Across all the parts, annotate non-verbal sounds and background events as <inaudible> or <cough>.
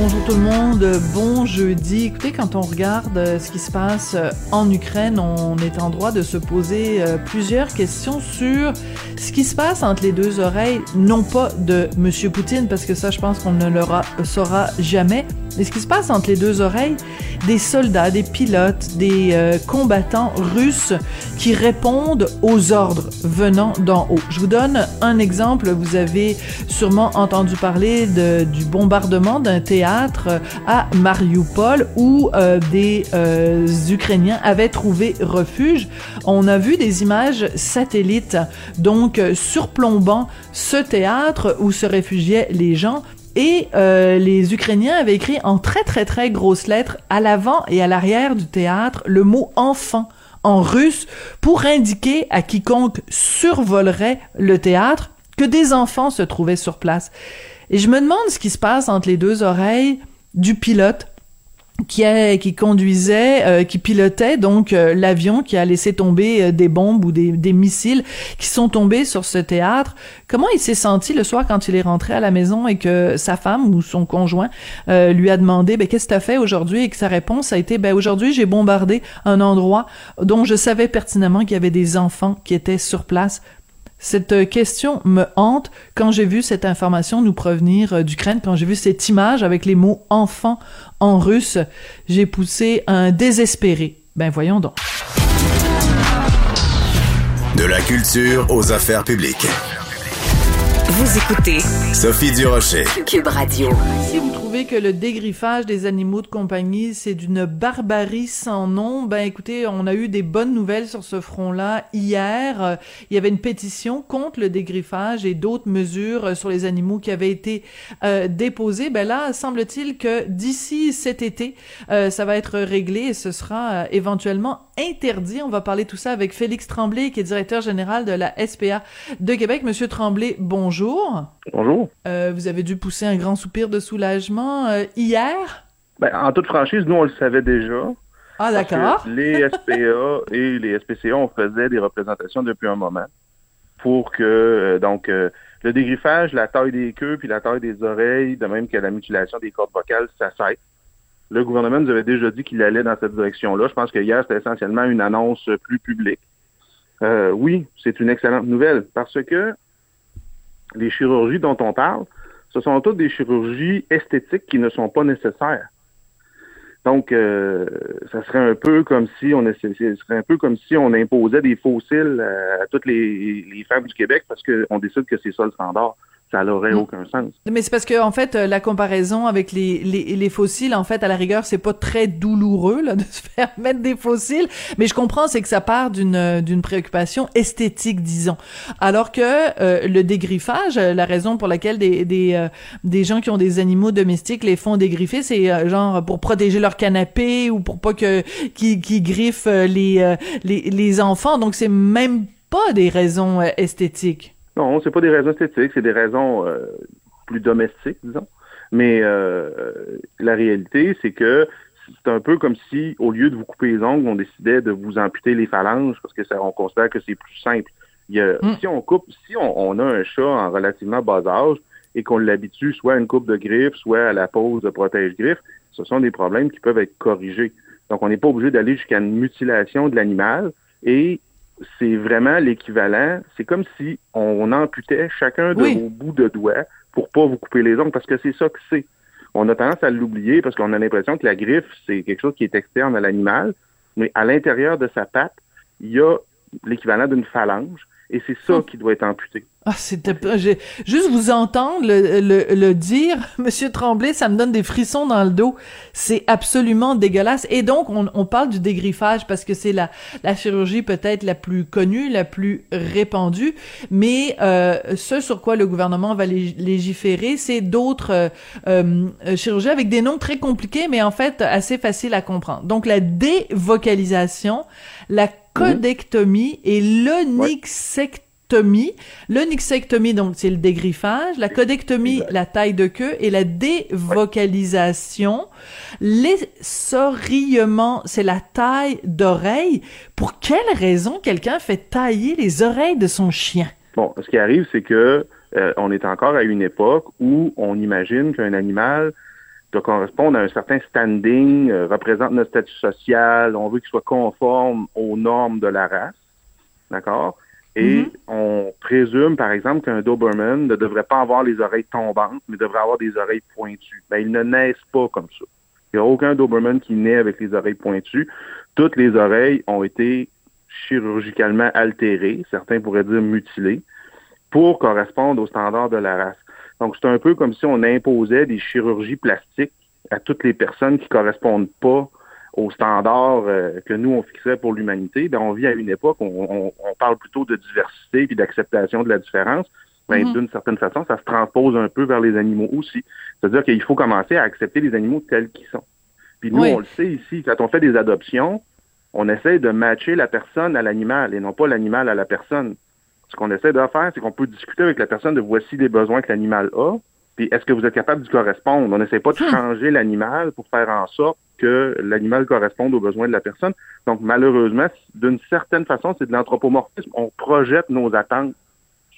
Bonjour tout le monde, bon jeudi. Écoutez, quand on regarde euh, ce qui se passe euh, en Ukraine, on est en droit de se poser euh, plusieurs questions sur ce qui se passe entre les deux oreilles, non pas de M. Poutine, parce que ça, je pense qu'on ne le saura jamais, mais ce qui se passe entre les deux oreilles des soldats, des pilotes, des euh, combattants russes qui répondent aux ordres venant d'en haut. Je vous donne un exemple. Vous avez sûrement entendu parler du bombardement d'un théâtre à Mariupol où euh, des euh, Ukrainiens avaient trouvé refuge. On a vu des images satellites donc surplombant ce théâtre où se réfugiaient les gens et euh, les Ukrainiens avaient écrit en très très très grosses lettres à l'avant et à l'arrière du théâtre le mot enfant en russe pour indiquer à quiconque survolerait le théâtre que des enfants se trouvaient sur place. Et je me demande ce qui se passe entre les deux oreilles du pilote qui, qui conduisait, euh, qui pilotait donc euh, l'avion qui a laissé tomber euh, des bombes ou des, des, missiles qui sont tombés sur ce théâtre. Comment il s'est senti le soir quand il est rentré à la maison et que sa femme ou son conjoint lui a demandé ben, qu'est-ce que tu as fait aujourd'hui? Et que sa réponse a été ben aujourd'hui j'ai bombardé un endroit dont je savais pertinemment qu'il y avait des enfants qui étaient sur place cette euh, question me hante quand j'ai vu cette information nous provenir euh, d'Ukraine, quand j'ai vu cette image avec les mots enfant en russe, j'ai poussé un désespéré. Ben voyons donc. De la culture aux affaires publiques. Vous écoutez Sophie Durocher. Cube Radio trouvez que le dégriffage des animaux de compagnie, c'est d'une barbarie sans nom, ben écoutez, on a eu des bonnes nouvelles sur ce front-là. Hier, euh, il y avait une pétition contre le dégriffage et d'autres mesures euh, sur les animaux qui avaient été euh, déposées. Ben là, semble-t-il que d'ici cet été, ça va être réglé et ce sera éventuellement interdit. On va parler tout ça avec Félix Tremblay, qui est directeur général de la SPA de Québec. Monsieur Tremblay, bonjour. Bonjour. vous avez dû pousser un grand soupir de soulagement euh, hier? Ben, en toute franchise, nous, on le savait déjà. Ah, d'accord. <laughs> Les SPA et les SPCA, on faisait des représentations depuis un moment pour que, euh, donc, euh, le dégriffage, la taille des queues puis la taille des oreilles, de même que la mutilation des cordes vocales, ça cesse. Le gouvernement nous avait déjà dit qu'il allait dans cette direction-là. Je pense que hier, c'était essentiellement une annonce plus publique. oui, c'est une excellente nouvelle parce que les chirurgies dont on parle, ce sont toutes des chirurgies esthétiques qui ne sont pas nécessaires. Donc, euh, ça serait un peu comme si on un peu comme si on imposait des fossiles à, toutes les, les femmes du Québec parce qu'on décide que c'est ça le standard ça n'aurait mm. aucun sens. Mais c'est parce que en fait, euh, la comparaison avec les, les, les, fossiles, en fait, à la rigueur, c'est pas très douloureux là <laughs> de se faire mettre des fossiles. Mais je comprends, c'est que ça part d'une euh, d'une préoccupation esthétique, disons. Alors que euh, le dégriffage, la raison pour laquelle des des, des gens qui ont des animaux domestiques les font dégriffer, c'est genre pour protéger leur canapé ou pour pas que qui qui griffent les, les les enfants. Donc c'est même pas des raisons esthétiques. Non, c'est pas des raisons esthétiques, c'est des raisons euh, plus domestiques, disons. Mais euh, la réalité, c'est que c'est un peu comme si, au lieu de vous couper les ongles, on décidait de vous amputer les phalanges parce que ça, on considère que c'est plus simple. Mm. Si on coupe, si on, a un chat en relativement bas âge et qu'on l'habitue soit à une coupe de griffes, soit à la pose de protège-griffes, ce sont des problèmes qui peuvent être corrigés. Donc, on n'est pas obligé d'aller jusqu'à une mutilation de l'animal. Et c'est vraiment l'équivalent. C'est comme si on amputait chacun de vos bouts de doigts pour pas vous couper les ongles, parce que c'est ça que c'est. On a tendance à l'oublier parce qu'on a l'impression que la griffe, c'est quelque chose qui est externe à l'animal, mais à l'intérieur de sa patte, il y a l'équivalent d'une phalange, et c'est ça hum. qui doit être amputé. Ah, c'était juste vous entendre le, le, le, dire, <laughs> Monsieur Tremblay, ça me donne des frissons dans le dos. C'est absolument dégueulasse. Et donc, on, on parle du dégriffage parce que c'est la, la chirurgie peut-être la plus connue, la plus répandue. Mais euh, ce sur quoi le gouvernement va légiférer, c'est d'autres euh, euh, chirurgies avec des noms très compliqués, mais en fait assez faciles à comprendre. Donc, la dévocalisation, la codectomie et l'onyxectomie nixectomie, donc, c'est le dégriffage. La codectomie, la taille de queue. Et la dévocalisation, l'essorillement, c'est la taille d'oreille. Pour quelle raison quelqu'un fait tailler les oreilles de son chien? Bon, ce qui arrive, c'est que euh, on est encore à une époque où on imagine qu'un animal doit correspondre à un certain standing, euh, représente notre statut social, on veut qu'il soit conforme aux normes de la race, d'accord? Et Mhm. on présume, par exemple, qu'un Doberman ne devrait pas avoir les oreilles tombantes, mais devrait avoir des oreilles pointues. Ben, ils ne naissent pas comme ça. Il n'y a aucun Doberman qui naît avec les oreilles pointues. Toutes les oreilles ont été chirurgicalement altérées, certains pourraient dire mutilées, pour correspondre aux standards de la race. Donc, c'est un peu comme si on imposait des chirurgies plastiques à toutes les personnes qui correspondent pas aux standards euh, que nous, on fixait pour l'humanité. Ben, on vit à une époque où on, on- on parle plutôt de diversité puis d'acceptation de la différence. Ben, Mhm. D'une certaine façon, ça se transpose un peu vers les animaux aussi. C'est-à-dire qu'il faut commencer à accepter les animaux tels qu'ils sont. Puis nous, Oui. on le sait ici, quand on fait des adoptions, on essaie de matcher la personne à l'animal et non pas l'animal à la personne. Ce qu'on essaie de faire, c'est qu'on peut discuter avec la personne de voici les besoins que l'animal a, puis est-ce que vous êtes capable d'y correspondre? On n'essaie pas de Hmm. changer l'animal pour faire en sorte que l'animal corresponde aux besoins de la personne. Donc, malheureusement, d'une certaine façon, c'est de l'anthropomorphisme. On projette nos attentes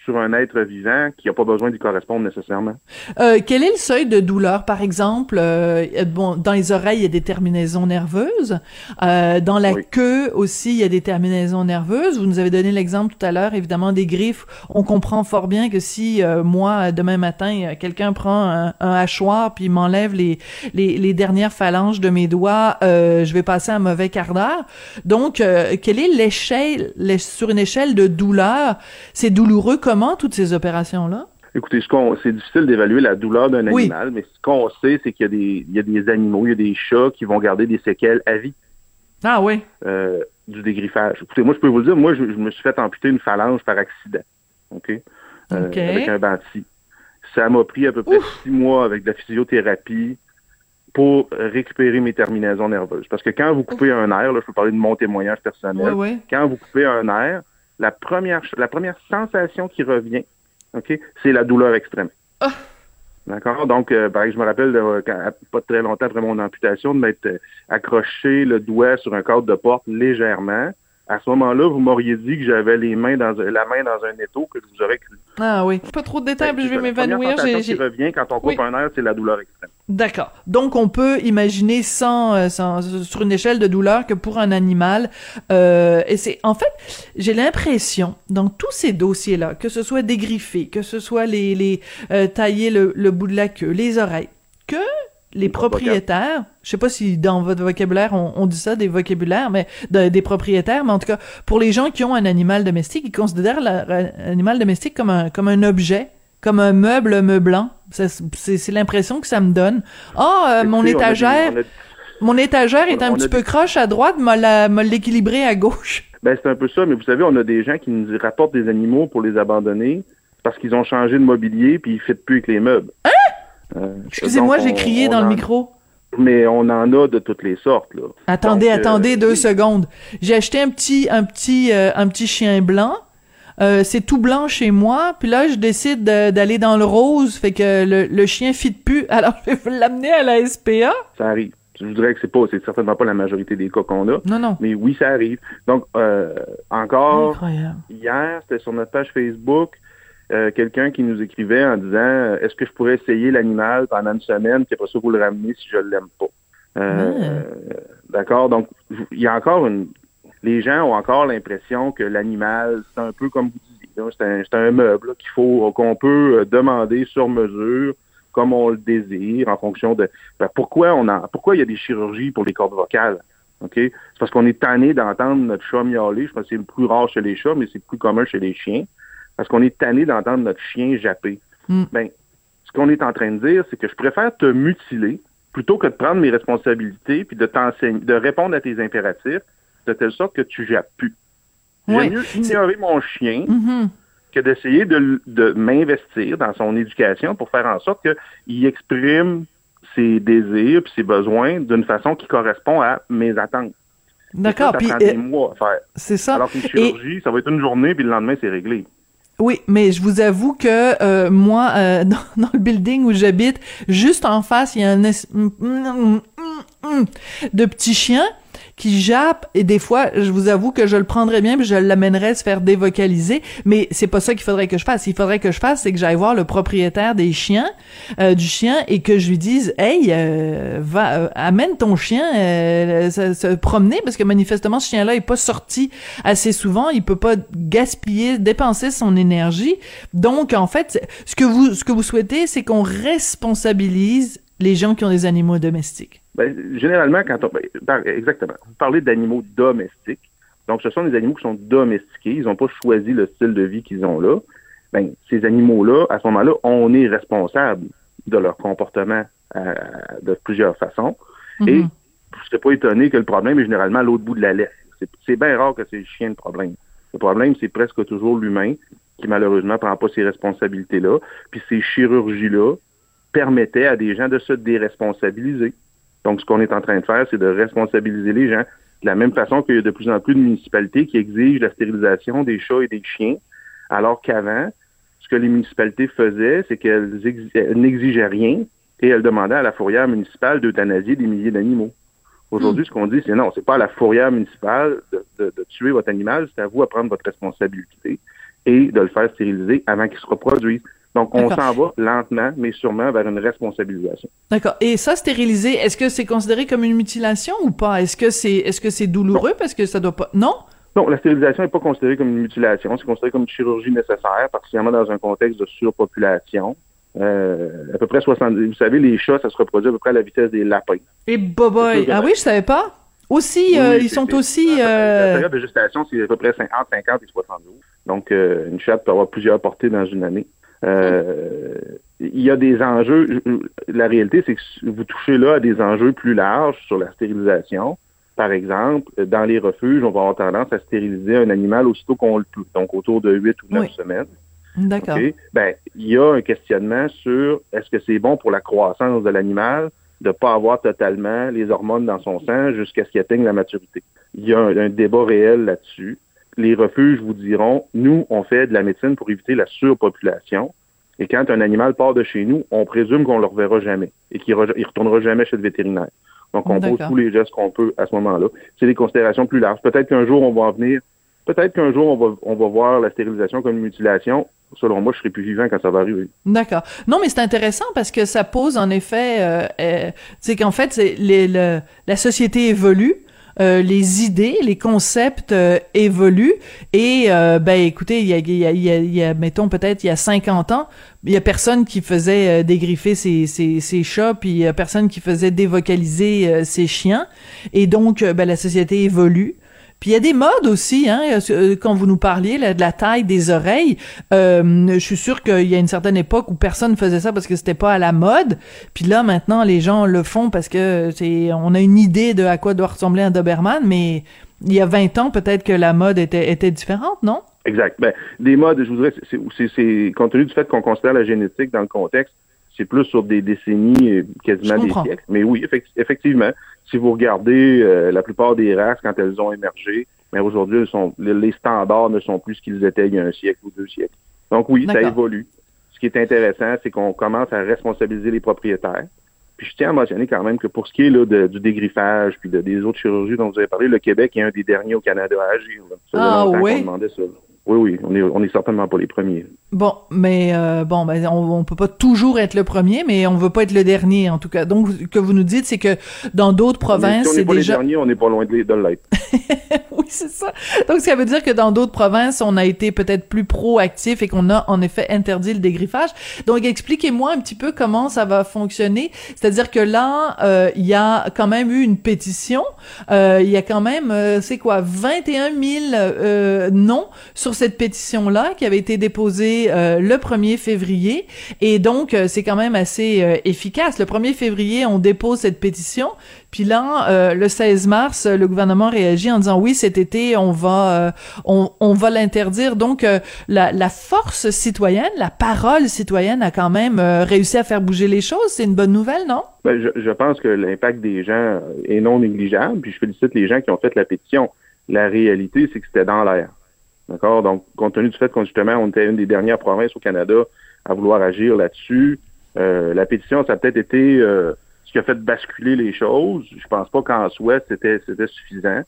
sur un être vivant qui n'a pas besoin d'y correspondre nécessairement. Euh, quel est le seuil de douleur, par exemple? euh, bon, dans les oreilles, il y a des terminaisons nerveuses. Euh, dans la Oui. queue aussi, il y a des terminaisons nerveuses. Vous nous avez donné l'exemple tout à l'heure, évidemment, des griffes. On comprend fort bien que si euh, moi, demain matin, euh, quelqu'un prend un, un hachoir puis m'enlève les, les, les dernières phalanges de mes doigts, euh, je vais passer un mauvais quart d'heure. Donc, euh, quelle est l'échelle, l'é- sur une échelle de douleur? C'est douloureux comment, toutes ces opérations-là? Écoutez, c'est difficile d'évaluer la douleur d'un Oui. animal, mais ce qu'on sait, c'est qu'il y a des, il y a des animaux, il y a des chats qui vont garder des séquelles à vie Ah oui. euh, du dégriffage. Écoutez, moi, je peux vous le dire, moi, je, je me suis fait amputer une phalange par accident, ok, Euh, Ok. avec un banti. Ça m'a pris à peu près six mois avec de la physiothérapie pour récupérer mes terminaisons nerveuses. Parce que quand vous coupez un nerf, là, je peux parler de mon témoignage personnel, Oui, oui. quand vous coupez un nerf, la première, la première sensation qui revient, OK, c'est la douleur extrême. Ah. D'accord? Donc, euh, pareil, je me rappelle, de, quand- pas très longtemps après mon amputation, de m'être euh, accroché le doigt sur un cadre de porte légèrement. À ce moment-là, vous m'auriez dit que j'avais les mains dans la main dans un étau que je vous aurais cru. Ah oui. Pas trop de détails, puis je vais Ben, m'évanouir. J'ai- qui revient quand on coupe Oui. un nerf, c'est la douleur extrême. D'accord. Donc on peut imaginer sans, euh, sans sur une échelle de douleur que pour un animal, euh, et c'est en fait, j'ai l'impression dans tous ces dossiers-là, que ce soit dégriffé, que ce soit les les euh, tailler le, le bout de la queue, les oreilles, les propriétaires, je sais pas si dans votre vocabulaire on, on dit ça des vocabulaires, mais de- des propriétaires, mais en tout cas pour les gens qui ont un animal domestique, ils considèrent l'animal domestique comme un comme un objet, comme un meuble meublant. C'est l'impression que ça me donne. Ah, euh, mon étagère, mon étagère est un petit peu croche à droite, m'a l'équilibré à gauche. Ben, c'est un peu ça, mais vous savez, on a des gens qui nous rapportent des animaux pour les abandonner parce qu'ils ont changé de mobilier puis ils ne plus avec les meubles. Hein? Excusez-moi, j'ai crié dans le micro. Mais on en a de toutes les sortes, là. Attendez, Donc, euh, attendez deux secondes. J'ai acheté un petit, un petit, euh, un petit chien blanc. Euh, c'est tout blanc chez moi, puis là je décide de- d'aller dans le rose, fait que le, le chien fit plus. <laughs> Alors je vais l'amener à la SPA. Ça arrive. Je vous dirais que c'est pas, c'est certainement pas la majorité des cas qu'on a. Non, non. Mais oui, ça arrive. Donc, euh, encore Incroyable. hier, c'était sur notre page Facebook, euh, quelqu'un qui nous écrivait en disant euh, Est-ce que je pourrais essayer l'animal pendant une semaine, puis après ça, vous le ramener si je l'aime pas? Euh, D'accord? Donc, il y a encore une. Les gens ont encore l'impression que l'animal, c'est un peu comme vous disiez, c'est un, c'est un meuble qu'il faut qu'on peut euh, demander sur mesure, comme on le désire, en fonction de. Ben, pourquoi on en, pourquoi il y a des chirurgies pour les cordes vocales? OK? C'est parce qu'on est tanné d'entendre notre chat miauler. Je pense que c'est le plus rare chez les chats, mais c'est plus commun chez les chiens. Parce qu'on est tanné d'entendre notre chien japper. Mm. Ben, ce qu'on est en train de dire, c'est que je préfère te mutiler plutôt que de prendre mes responsabilités puis de t'enseigner, de répondre à tes impératifs de telle sorte que tu jappes plus. J'aime Ouais, mieux ignorer mon chien Mhm. que d'essayer de, de m'investir dans son éducation pour faire en sorte qu'il exprime ses désirs et ses besoins d'une façon qui correspond à mes attentes. D'accord. Puis c'est ça. Alors qu'une Et- chirurgie, ça va être une journée, puis le lendemain, c'est réglé. Oui, mais je vous avoue que euh, moi, euh, <laughs> dans, dans, le building où j'habite, juste en face, il y a un es- de petits chiens qui jappe et des fois, je vous avoue que je le prendrais bien puis je l'amènerais se faire dévocaliser, mais c'est pas ça qu'il faudrait que je fasse. Il faudrait que je fasse, c'est que j'aille voir le propriétaire des chiens, euh, du chien et que je lui dise, hey, euh, va, euh, amène ton chien euh, se, se promener parce que manifestement ce chien-là est pas sorti assez souvent, il peut pas gaspiller, dépenser son énergie. Donc en fait, ce que vous ce que vous souhaitez, c'est qu'on responsabilise les gens qui ont des animaux domestiques. Ben, généralement, quand on. ben, exactement. Vous parlez d'animaux domestiques. Donc, ce sont des animaux qui sont domestiqués. Ils n'ont pas choisi le style de vie qu'ils ont là. Ben, ces animaux-là, à ce moment-là, on est responsable de leur comportement euh, de plusieurs façons. Mhm. Et je ne serais pas étonné que le problème est généralement à l'autre bout de la laisse. C'est- C'est bien rare que c'est le chien le problème. Le problème, c'est presque toujours l'humain qui, malheureusement, prend pas ces responsabilités-là. Puis ces chirurgies-là permettaient à des gens de se déresponsabiliser. Donc, ce qu'on est en train de faire, c'est de responsabiliser les gens de la même façon qu'il y a de plus en plus de municipalités qui exigent la stérilisation des chats et des chiens, alors qu'avant, ce que les municipalités faisaient, c'est qu'elles exi- elles n'exigeaient rien et elles demandaient à la fourrière municipale d'euthanasier des milliers d'animaux. Aujourd'hui, ce qu'on dit, c'est non, c'est pas à la fourrière municipale de, de- de tuer votre animal, c'est à vous à prendre votre responsabilité et de le faire stériliser avant qu'il se reproduise. Donc, on s'en va lentement, mais sûrement vers une responsabilisation. D'accord. Et ça, stériliser, est-ce que c'est considéré comme une mutilation ou pas? Est-ce que c'est, est-ce que c'est douloureux? Parce que ça doit pas, non? Non, la stérilisation n'est pas considérée comme une mutilation, c'est considéré comme une chirurgie nécessaire, particulièrement dans un contexte de surpopulation. Euh, à peu près 70. Vous savez, les chats, ça se reproduit à peu près à la vitesse des lapins. Et boboy. Ah oui, je savais pas. Aussi, euh, ils sont aussi, La euh, période de gestation, c'est à peu près 50, 50 et 72. Donc, euh, une chatte peut avoir plusieurs portées dans une année. Euh, il y a des enjeux. La réalité, c'est que vous touchez là à des enjeux plus larges sur la stérilisation. Par exemple, dans les refuges, on va avoir tendance à stériliser un animal aussitôt qu'on le peut, donc autour de 8 ou 9 Oui. semaines. d'accord. Ben, il y a un questionnement sur est-ce que c'est bon pour la croissance de l'animal de ne pas avoir totalement les hormones dans son sang jusqu'à ce qu'il atteigne la maturité. Il y a un, un débat réel là-dessus. Les refuges vous diront, nous, on fait de la médecine pour éviter la surpopulation. Et quand un animal part de chez nous, on présume qu'on ne le reverra jamais et qu'il ne retournera jamais chez le vétérinaire. Donc, on pose tous les gestes qu'on peut à ce moment-là. C'est des considérations plus larges. Peut-être qu'un jour, on va en venir Peut-être qu'un jour, on va, on va voir la stérilisation comme une mutilation. Selon moi, je serai plus vivant quand ça va arriver. D'accord. Non, mais c'est intéressant parce que ça pose en effet, euh, euh, c'est qu'en fait, les, le- la société évolue. Euh, les idées, les concepts euh, évoluent et euh, ben écoutez, il y a, y a, y a, y a, mettons peut-être il y a 50 ans, il y a personne qui faisait euh, dégriffer ses, ses, ses chats, puis il y a personne qui faisait dévocaliser ses chiens et donc ben la société évolue. Puis il y a des modes aussi, hein, euh, quand vous nous parliez de la taille des oreilles. Euh, je suis sûr qu'il y a une certaine époque où personne faisait ça parce que c'était pas à la mode. Puis là, maintenant, les gens le font parce que c'est, on a une idée de à quoi doit ressembler un Doberman, mais il y a 20 ans, peut-être que la mode était, était différente, non? Exact. Ben, des modes, je c'est, c'est- compte tenu du fait qu'on considère la génétique dans le contexte, c'est plus sur des décennies, euh, quasiment des siècles. Mais oui, effect- effectivement, si vous regardez euh, la plupart des races quand elles ont émergé, mais aujourd'hui, les, standards ne sont plus ce qu'ils étaient il y a un siècle ou deux siècles. Donc oui, ça évolue. Ce qui est intéressant, c'est qu'on commence à responsabiliser les propriétaires. Puis je tiens à mentionner quand même que pour ce qui est là, de- du dégriffage puis de, des autres chirurgies dont vous avez parlé, le Québec est un des derniers au Canada à agir. là. Ça faisait Ah, oui? Oui, oui, on est, on est certainement pas les premiers. Bon, mais euh, bon, ben on, on peut pas toujours être le premier, mais on veut pas être le dernier en tout cas. Donc, ce que vous nous dites, c'est que dans d'autres provinces, si on n'est pas déjà les derniers, on n'est pas loin de, de l'être. <laughs> oui, c'est ça. Donc, ça veut dire que dans d'autres provinces, on a été peut-être plus proactif et qu'on a en effet interdit le dégriffage. Donc, expliquez-moi un petit peu comment ça va fonctionner. C'est-à-dire que là, euh, il y a quand même eu une pétition. Euh, Il y a quand même, c'est quoi, 21 000 euh, noms sur cette pétition-là qui avait été déposée euh, le 1er février. Et donc, euh, c'est quand même assez euh, efficace. Le 1er février, on dépose cette pétition. Puis là, le 16 mars, le gouvernement réagit en disant oui, cet été, on va, on, va l'interdire. Donc, la, force citoyenne, la parole citoyenne a quand même réussi à faire bouger les choses. C'est une bonne nouvelle, non? Ben, je pense que l'impact des gens est non négligeable, puis je félicite les gens qui ont fait la pétition. La réalité, c'est que c'était dans l'air. D'accord? Donc, compte tenu du fait qu'on justement, on était une des dernières provinces au Canada à vouloir agir là-dessus, euh, la pétition, ça a peut-être été euh, ce qui a fait basculer les choses. Je pense pas qu'en soi, c'était c'était suffisant.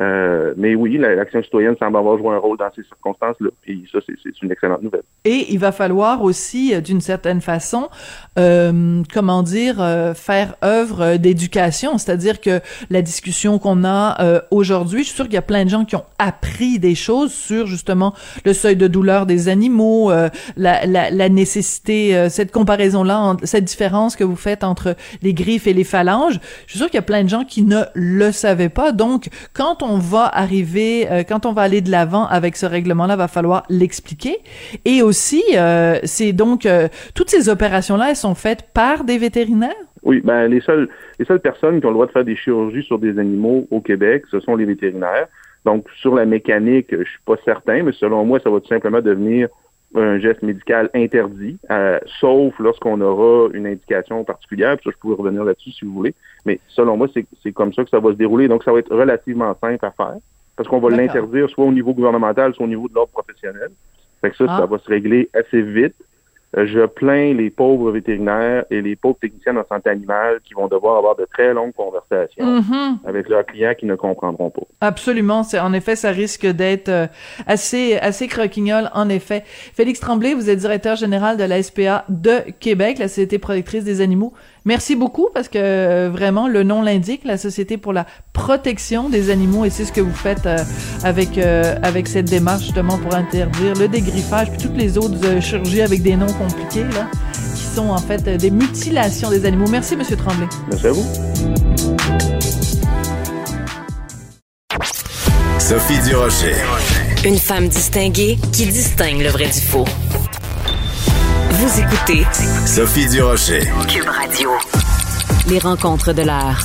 Euh, mais oui, l'action citoyenne semble avoir joué un rôle dans ces circonstances-là. Et ça, c'est une excellente nouvelle. Et il va falloir aussi, euh, d'une certaine façon, euh, comment dire, euh, faire œuvre d'éducation. C'est-à-dire que la discussion qu'on a euh, aujourd'hui, je suis sûre qu'il y a plein de gens qui ont appris des choses sur justement le seuil de douleur des animaux, la, la, la, nécessité, cette comparaison-là, cette différence que vous faites entre les griffes et les phalanges. Je suis sûre qu'il y a plein de gens qui ne le savaient pas. Donc, quand on on va arriver, euh, quand on va aller de l'avant avec ce règlement-là, va falloir l'expliquer. Et aussi, euh, c'est donc euh, toutes ces opérations-là, elles sont faites par des vétérinaires? Oui, ben les seules les seules personnes qui ont le droit de faire des chirurgies sur des animaux au Québec, ce sont les vétérinaires. Donc sur la mécanique, je suis pas certain, mais selon moi, ça va tout simplement devenir un geste médical interdit, euh, sauf lorsqu'on aura une indication particulière. Puis ça, je pourrais revenir là-dessus si vous voulez. Mais selon moi, c'est comme ça que ça va se dérouler. Donc, ça va être relativement simple à faire parce qu'on va l'interdire soit au niveau gouvernemental, soit au niveau de l'ordre professionnel. Fait que ça, ça ah. va se régler assez vite. Euh, je plains les pauvres vétérinaires et les pauvres techniciens en santé animale qui vont devoir avoir de très longues conversations mm-hmm. avec leurs clients qui ne comprendront pas. Absolument. C'est, en effet, ça risque d'être euh, assez, assez croquignol, en effet. Félix Tremblay, vous êtes directeur général de la SPA de Québec, la Société productrice des animaux. Merci beaucoup parce que euh, vraiment le nom l'indique, la Société pour la protection des animaux et c'est ce que vous faites euh, avec euh, avec cette démarche justement pour interdire le dégriffage puis toutes les autres chirurgies avec des noms compliqués là qui sont en fait des mutilations des animaux. Merci monsieur Tremblay. Merci à vous. Sophie Durocher. Une femme distinguée qui distingue le vrai du faux. Vous écoutez Sophie Durocher. Cube Radio. Les rencontres de l'heure.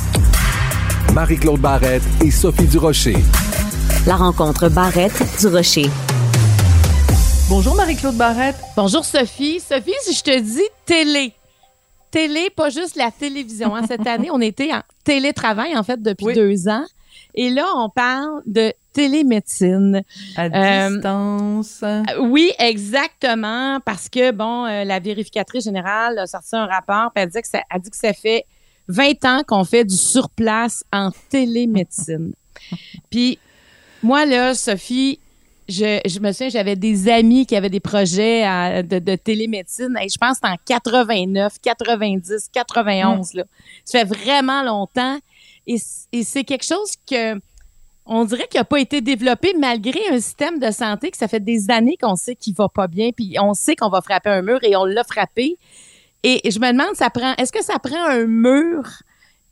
Marie-Claude Barrette et Sophie Durocher. La rencontre Barrette-Durocher. Bonjour Marie-Claude Barrette. Bonjour Sophie. Sophie, si je te dis télé, télé, pas juste la télévision. Hein. Cette <laughs> année, on était en télétravail, en fait, depuis deux ans. Et là, on parle de télémédecine. À euh, distance. oui, exactement, parce que, bon, euh, la vérificatrice générale a sorti un rapport, puis elle, dit que ça, a dit que ça fait 20 ans qu'on fait du surplace en télémédecine. <laughs> puis, moi, là, Sophie, je, je, me souviens, j'avais des amis qui avaient des projets de, de, télémédecine. Et je pense que en 89, 90, 91. Là. Ça fait vraiment longtemps. Et, et c'est quelque chose que on dirait qu'il n'a pas été développé malgré un système de santé que ça fait des années qu'on sait qu'il va pas bien, puis on sait qu'on va frapper un mur et on l'a frappé. Et je me demande, ça prend, est-ce que ça prend un mur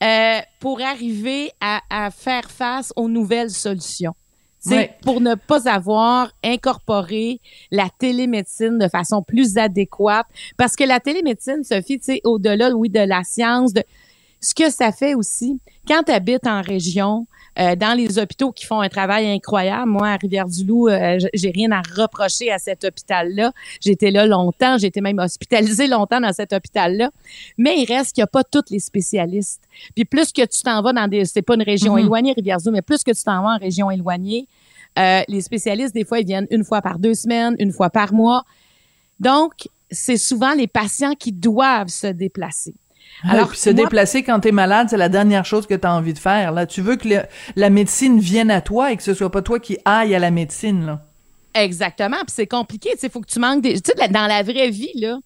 euh, pour arriver à, à, faire face aux nouvelles solutions? C'est pour ne pas avoir incorporé la télémédecine de façon plus adéquate. Parce que la télémédecine, Sophie, tu sais, au-delà, oui, de la science, de ce que ça fait aussi, quand tu habites en région, euh, dans les hôpitaux qui font un travail incroyable. Moi, à Rivière-du-Loup, euh, j'ai rien à reprocher à cet hôpital-là. J'étais là longtemps, j'ai été même hospitalisée longtemps dans cet hôpital-là. Mais il reste qu'il n'y a pas tous les spécialistes. Puis plus que tu t'en vas dans des... C'est pas une région mm-hmm. éloignée, Rivière-du-Loup, mais plus que tu t'en vas en région éloignée, euh, les spécialistes, des fois, ils viennent une fois par deux semaines, une fois par mois. Donc, c'est souvent les patients qui doivent se déplacer. Alors, se déplacer quand t'es malade, c'est la dernière chose que t'as envie de faire. Là, tu veux que la médecine vienne à toi et que ce soit pas toi qui aille à la médecine. Là. Exactement. Puis c'est compliqué. Il faut que tu manques des. Tu sais, dans la vraie vie, là,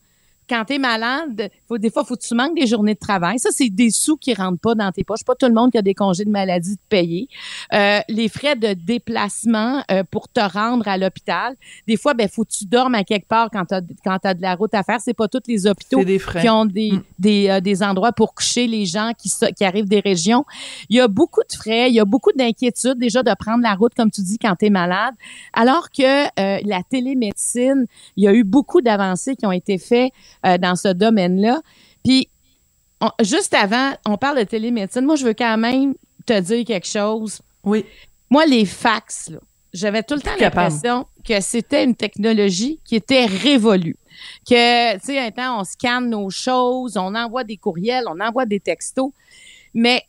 quand tu es malade, faut, des fois, faut que tu manques des journées de travail. Ça, c'est des sous qui rentrent pas dans tes poches. Pas tout le monde qui a des congés de maladie de payer. Euh, les frais de déplacement euh, pour te rendre à l'hôpital. Des fois, ben, faut que tu dormes à quelque part quand tu as, as de la route à faire. C'est pas tous les hôpitaux qui ont des, mm. des, euh, des, endroits pour coucher les gens qui, qui arrivent des régions. Il y a beaucoup de frais, il y a beaucoup d'inquiétudes déjà de prendre la route, comme tu dis, quand tu es malade. Alors que la télémédecine, il y a eu beaucoup d'avancées qui ont été faites euh, dans ce domaine-là. Puis, juste avant, on parle de télémédecine. Moi, je veux quand même te dire quelque chose. Oui. Moi, les fax, j'avais tout le temps l'impression que c'était une technologie qui était révolue. Que, tu sais, un temps, on scanne nos choses, on envoie des courriels, on envoie des textos. Mais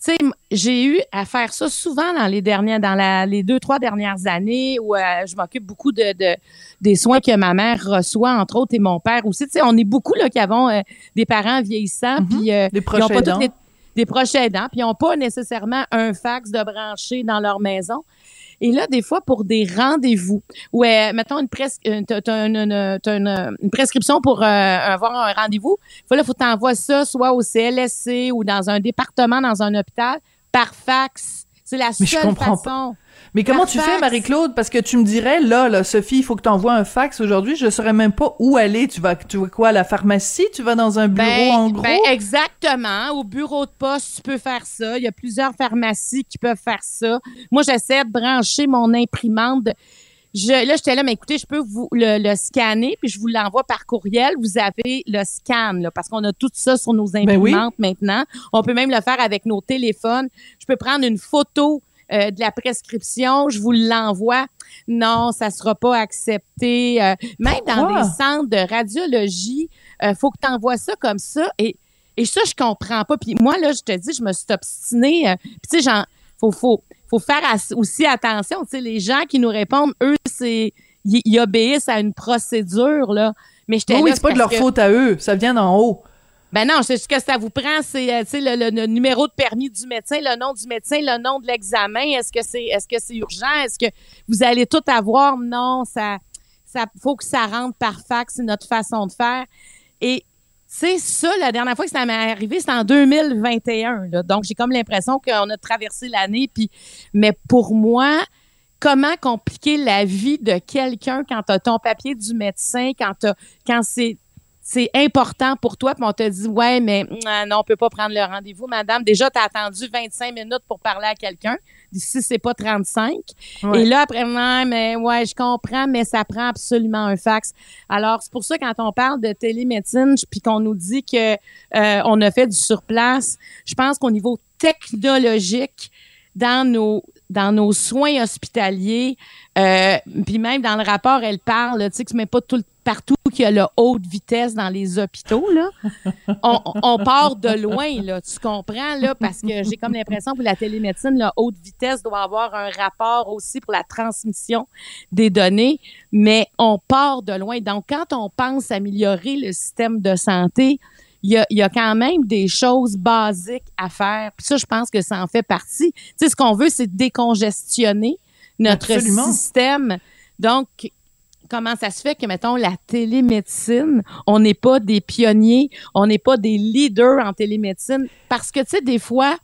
sais, j'ai eu à faire ça souvent dans les dernières, dans la, les deux, trois dernières années où euh, je m'occupe beaucoup de, de, des soins que ma mère reçoit, entre autres, et mon père aussi. Tu sais, on est beaucoup là qui avons euh, des parents vieillissants, puis euh, Des ils proches ont pas aidants. les- des proches aidants, puis ils n'ont pas nécessairement un fax de brancher dans leur maison. Et là, des fois, pour des rendez-vous, ou euh, mettons une, pres euh, une, une- une- une prescription pour euh, avoir un rendez-vous, faut là, faut t'envoyer ça soit au CLSC ou dans un département, dans un hôpital, par fax. C'est la Mais je seule comprends façon. Mais comment tu fais. Marie-Claude? Parce que tu me dirais, là, là, Sophie, il faut que tu envoies un fax aujourd'hui. Je saurais même pas où aller. Tu vas, tu vas quoi, à la pharmacie? Tu vas dans un bureau, Ben, en gros? ben, exactement. Au bureau de poste, tu peux faire ça. Il y a plusieurs pharmacies qui peuvent faire ça. Moi, j'essaie de brancher mon imprimante. de- Je, là, j'étais là, mais écoutez, je peux vous le, le scanner, puis je vous l'envoie par courriel. Vous avez le scan, là, parce qu'on a tout ça sur nos Ben oui. imprimantes maintenant. On peut même le faire avec nos téléphones. Je peux prendre une photo euh, de la prescription, je vous l'envoie. Non, ça sera pas accepté. Euh, même dans des centres de radiologie, euh, faut que tu envoies ça comme ça. Et, et ça, je comprends pas. Puis moi, là, je te dis, je me suis obstinée. euh, Puis tu sais, genre, faut, faut, faut faire aussi attention. Tu sais, les gens qui nous répondent, eux, c'est ils obéissent à une procédure, là. Mais j'étais Oui, oui, là, c'est pas de leur que- faute à eux. Ça vient d'en haut. Ben non, c'est ce que ça vous prend, c'est euh, le, numéro de permis du médecin, le nom du médecin, le nom de l'examen. Est-ce que c'est est-ce que c'est urgent? Est-ce que vous allez tout avoir? Non, ça ça faut que ça rentre par fax, c'est notre façon de faire. Et c'est ça, la dernière fois que ça m'est arrivé, c'était en 2021. Là. Donc, j'ai comme l'impression qu'on a traversé l'année. Puis, mais pour moi, comment compliquer la vie de quelqu'un quand tu as ton papier du médecin, quand, t'as- quand c'est c'est important pour toi, puis on te dit ouais, mais ah, non, on peut pas prendre le rendez-vous, madame. Déjà, tu as attendu 25 minutes pour parler à quelqu'un. D'ici, c'est pas 35. Ouais. Et là, après, non, mais ouais, je comprends, mais ça prend absolument un fax. Alors, c'est pour ça, quand on parle de télémédecine, puis qu'on nous dit que euh, on a fait du surplace, je pense qu'au niveau technologique, dans nos dans nos soins hospitaliers, euh, puis même dans le rapport, elle parle, tu sais, que c'est même pas tout partout qu'il y a la haute vitesse dans les hôpitaux, là. On, on part de loin, là, tu comprends, là, parce que j'ai comme l'impression que la télémédecine, la haute vitesse doit avoir un rapport aussi pour la transmission des données, mais on part de loin. Donc, quand on pense améliorer le système de santé, il y a, il y a quand même des choses basiques à faire. Puis ça, je pense que ça en fait partie. Tu sais, ce qu'on veut, c'est décongestionner notre Absolument. système. Donc, comment ça se fait que, mettons, la télémédecine, on n'est pas des pionniers, on n'est pas des leaders en télémédecine? Parce que, tu sais, des fois,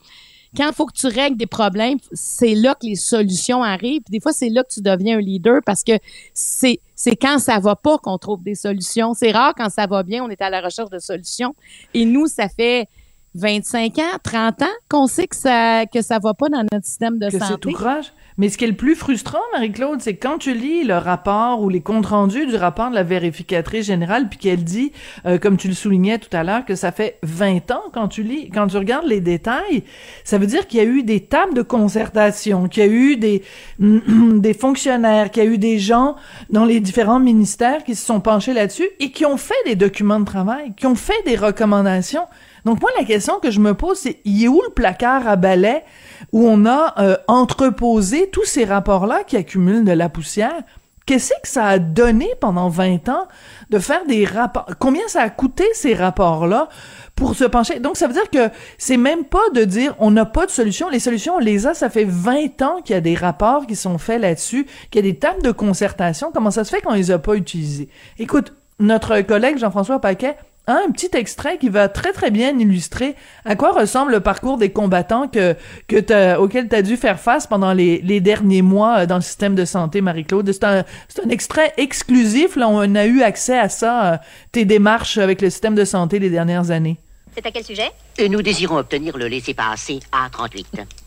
quand il faut que tu règles des problèmes, c'est là que les solutions arrivent. Des fois, c'est là que tu deviens un leader parce que c'est c'est quand ça va pas qu'on trouve des solutions. C'est rare quand ça va bien, on est à la recherche de solutions. Et nous, ça fait 25 ans, 30 ans qu'on sait que ça que ça va pas dans notre système de que c'est santé. tout croche. Mais ce qui est le plus frustrant, Marie-Claude, c'est quand tu lis le rapport ou les comptes rendus du rapport de la vérificatrice générale, puis qu'elle dit, euh, comme tu le soulignais tout à l'heure, que ça fait 20 ans quand tu lis, quand tu regardes les détails, ça veut dire qu'il y a eu des tables de concertation, qu'il y a eu des, <clears throat> des fonctionnaires, qu'il y a eu des gens dans les différents ministères qui se sont penchés là-dessus et qui ont fait des documents de travail, qui ont fait des recommandations. Donc moi, la question que je me pose, c'est, il est où le placard à balai où on a euh, entreposé tous ces rapports-là qui accumulent de la poussière? Qu'est-ce que ça a donné pendant 20 ans de faire des rapports? Combien ça a coûté ces rapports-là pour se pencher? Donc, ça veut dire que c'est même pas de dire on n'a pas de solution. Les solutions, on les a. Ça fait 20 ans qu'il y a des rapports qui sont faits là-dessus, qu'il y a des tables de concertation. Comment ça se fait qu'on les a pas utilisés? Écoute, notre collègue Jean-François Paquet a un petit extrait qui va très très bien illustrer à quoi ressemble le parcours des combattants que, que t'as- auquel tu as dû faire face pendant les, les derniers mois euh, dans le système de santé, Marie-Claude. C'est un, c'est un extrait exclusif. Là, on a eu accès à ça, euh, tes démarches avec le système de santé les dernières années. C'est à quel sujet? Et nous désirons obtenir le laissez-passer A38.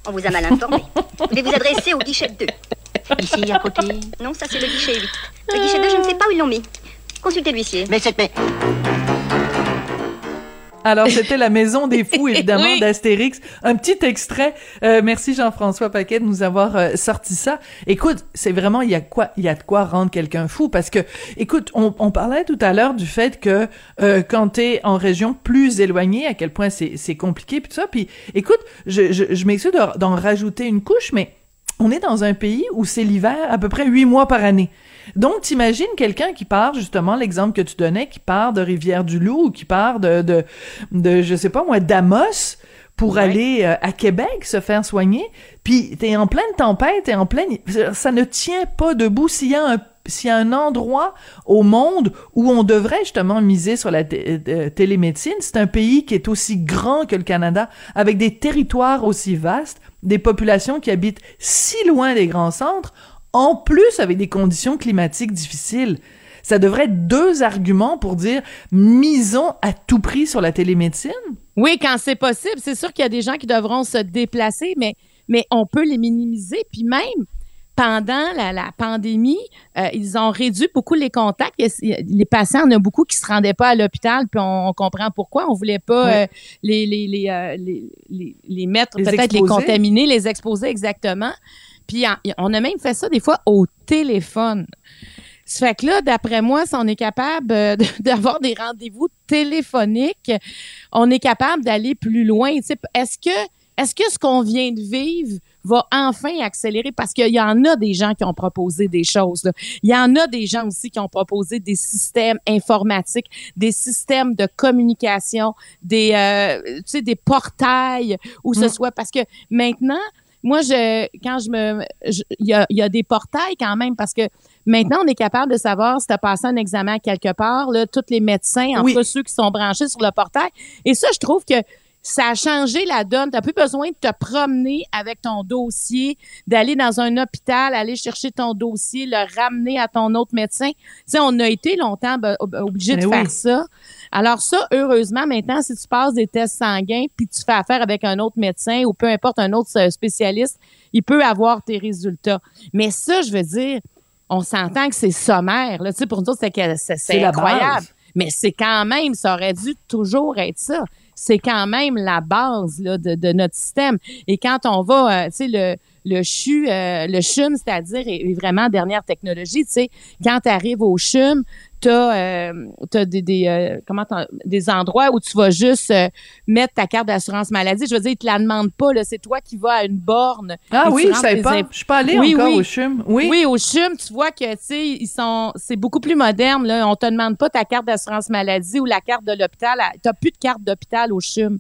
On vous a mal informé. Vous devez vous adresser au guichet 2. Ici, à côté. Non, ça c'est le guichet 8. Le guichet 2, je ne sais pas où ils l'ont mis. Consultez l'huissier. Mais cette... Mais... Alors, c'était la Maison des Fous, <laughs> évidemment, Oui. d'Astérix. Un petit extrait. Euh, merci Jean-François Paquet de nous avoir euh, sorti ça. Écoute, c'est vraiment, il y a quoi, il y a de quoi rendre quelqu'un fou parce que, écoute, on, on parlait tout à l'heure du fait que euh, quand t'es en région plus éloignée, à quel point c'est c'est compliqué puis tout ça. Puis, écoute, je, je, je m'excuse de- d'en rajouter une couche, mais on est dans un pays où c'est l'hiver à peu près huit mois par année. Donc, t'imagines quelqu'un qui part, justement, l'exemple que tu donnais, qui part de Rivière-du-Loup ou qui part de, de, de je sais pas moi, d'Amos pour aller euh, à Québec se faire soigner, puis t'es en pleine tempête, t'es en pleine... Ça ne tient pas debout s'il y a un s'il y a un endroit au monde où on devrait justement miser sur la euh, télémédecine, c'est un pays qui est aussi grand que le Canada, avec des territoires aussi vastes, des populations qui habitent si loin des grands centres, en plus avec des conditions climatiques difficiles. Ça devrait être deux arguments pour dire misons à tout prix sur la télémédecine. Oui, quand c'est possible. C'est sûr qu'il y a des gens qui devront se déplacer, mais, mais on peut les minimiser. Puis même pendant la, la pandémie, euh, ils ont réduit beaucoup les contacts. Les patients, il y en a beaucoup qui se rendaient pas à l'hôpital, puis on, on comprend pourquoi. On voulait pas euh, les, les, les, euh, les, les, les mettre, peut-être les contaminer, les exposer exactement. Puis on a même fait ça des fois au téléphone. Ça fait que là, d'après moi, si on est capable <laughs> d'avoir des rendez-vous téléphoniques, on est capable d'aller plus loin. Est-ce que, est-ce que ce qu'on vient de vivre va enfin accélérer? Parce qu'il y en a des gens qui ont proposé des choses. là. Il y en a des gens aussi qui ont proposé des systèmes informatiques, des systèmes de communication, des, euh, tu sais, des portails, ou ce Mm. soit parce que maintenant, moi, je, quand je me, il y a, y a des portails quand même parce que maintenant, on est capable de savoir si tu as passé un examen quelque part, là, tous les médecins, entre Oui. ceux qui sont branchés sur le portail. Et ça, je trouve que ça a changé la donne. Tu n'as plus besoin de te promener avec ton dossier, d'aller dans un hôpital, aller chercher ton dossier, le ramener à ton autre médecin. Tu sais, on a été longtemps ob- obligé de Ben faire ça. Alors ça, heureusement, maintenant, si tu passes des tests sanguins, puis tu fais affaire avec un autre médecin ou peu importe un autre euh, spécialiste, il peut avoir tes résultats. Mais ça, je veux dire, on s'entend que c'est sommaire. Là. Tu sais, pour nous autres, c'est, incroyable. Mais c'est quand même, ça aurait dû toujours être ça. C'est quand même la base là, de, notre système. Et quand on va, euh, tu sais, le, le CHU, euh, le CHUM, c'est-à-dire, est, est vraiment dernière technologie. Tu sais, quand tu arrives au CHUM, tu as, des, des, euh, comment des endroits où tu vas juste euh, mettre ta carte d'assurance maladie. Je veux dire, ils te la demandent pas. Là, c'est toi qui vas à une borne. Ah oui, je savais pas. imp- Je suis pas allée Oui, encore oui. au CHUM. Oui. oui, au CHUM, tu vois que, tu sais, ils sont, c'est beaucoup plus moderne, là. On te demande pas ta carte d'assurance maladie ou la carte de l'hôpital. T'as plus de carte d'hôpital au CHUM.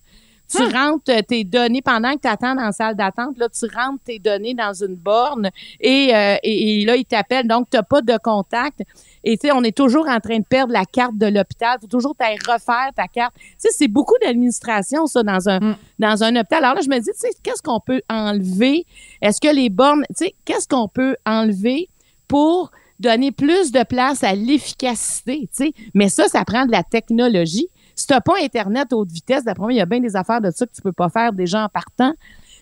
Tu rentres euh, tes données pendant que tu attends dans la salle d'attente. Là, tu rentres tes données dans une borne et, euh, et, et là, ils t'appellent. Donc, tu n'as pas de contact. Et tu sais, on est toujours en train de perdre la carte de l'hôpital. Il faut toujours refaire ta carte. Tu sais, c'est beaucoup d'administration, ça, dans un, Mm. dans un hôpital. Alors là, je me dis, tu sais, qu'est-ce qu'on peut enlever? Est-ce que les bornes, tu sais, qu'est-ce qu'on peut enlever pour donner plus de place à l'efficacité, tu sais? Mais ça, ça prend de la technologie. Si t'as pas Internet haute vitesse, d'après moi, il y a bien des affaires de ça que tu peux pas faire déjà en partant.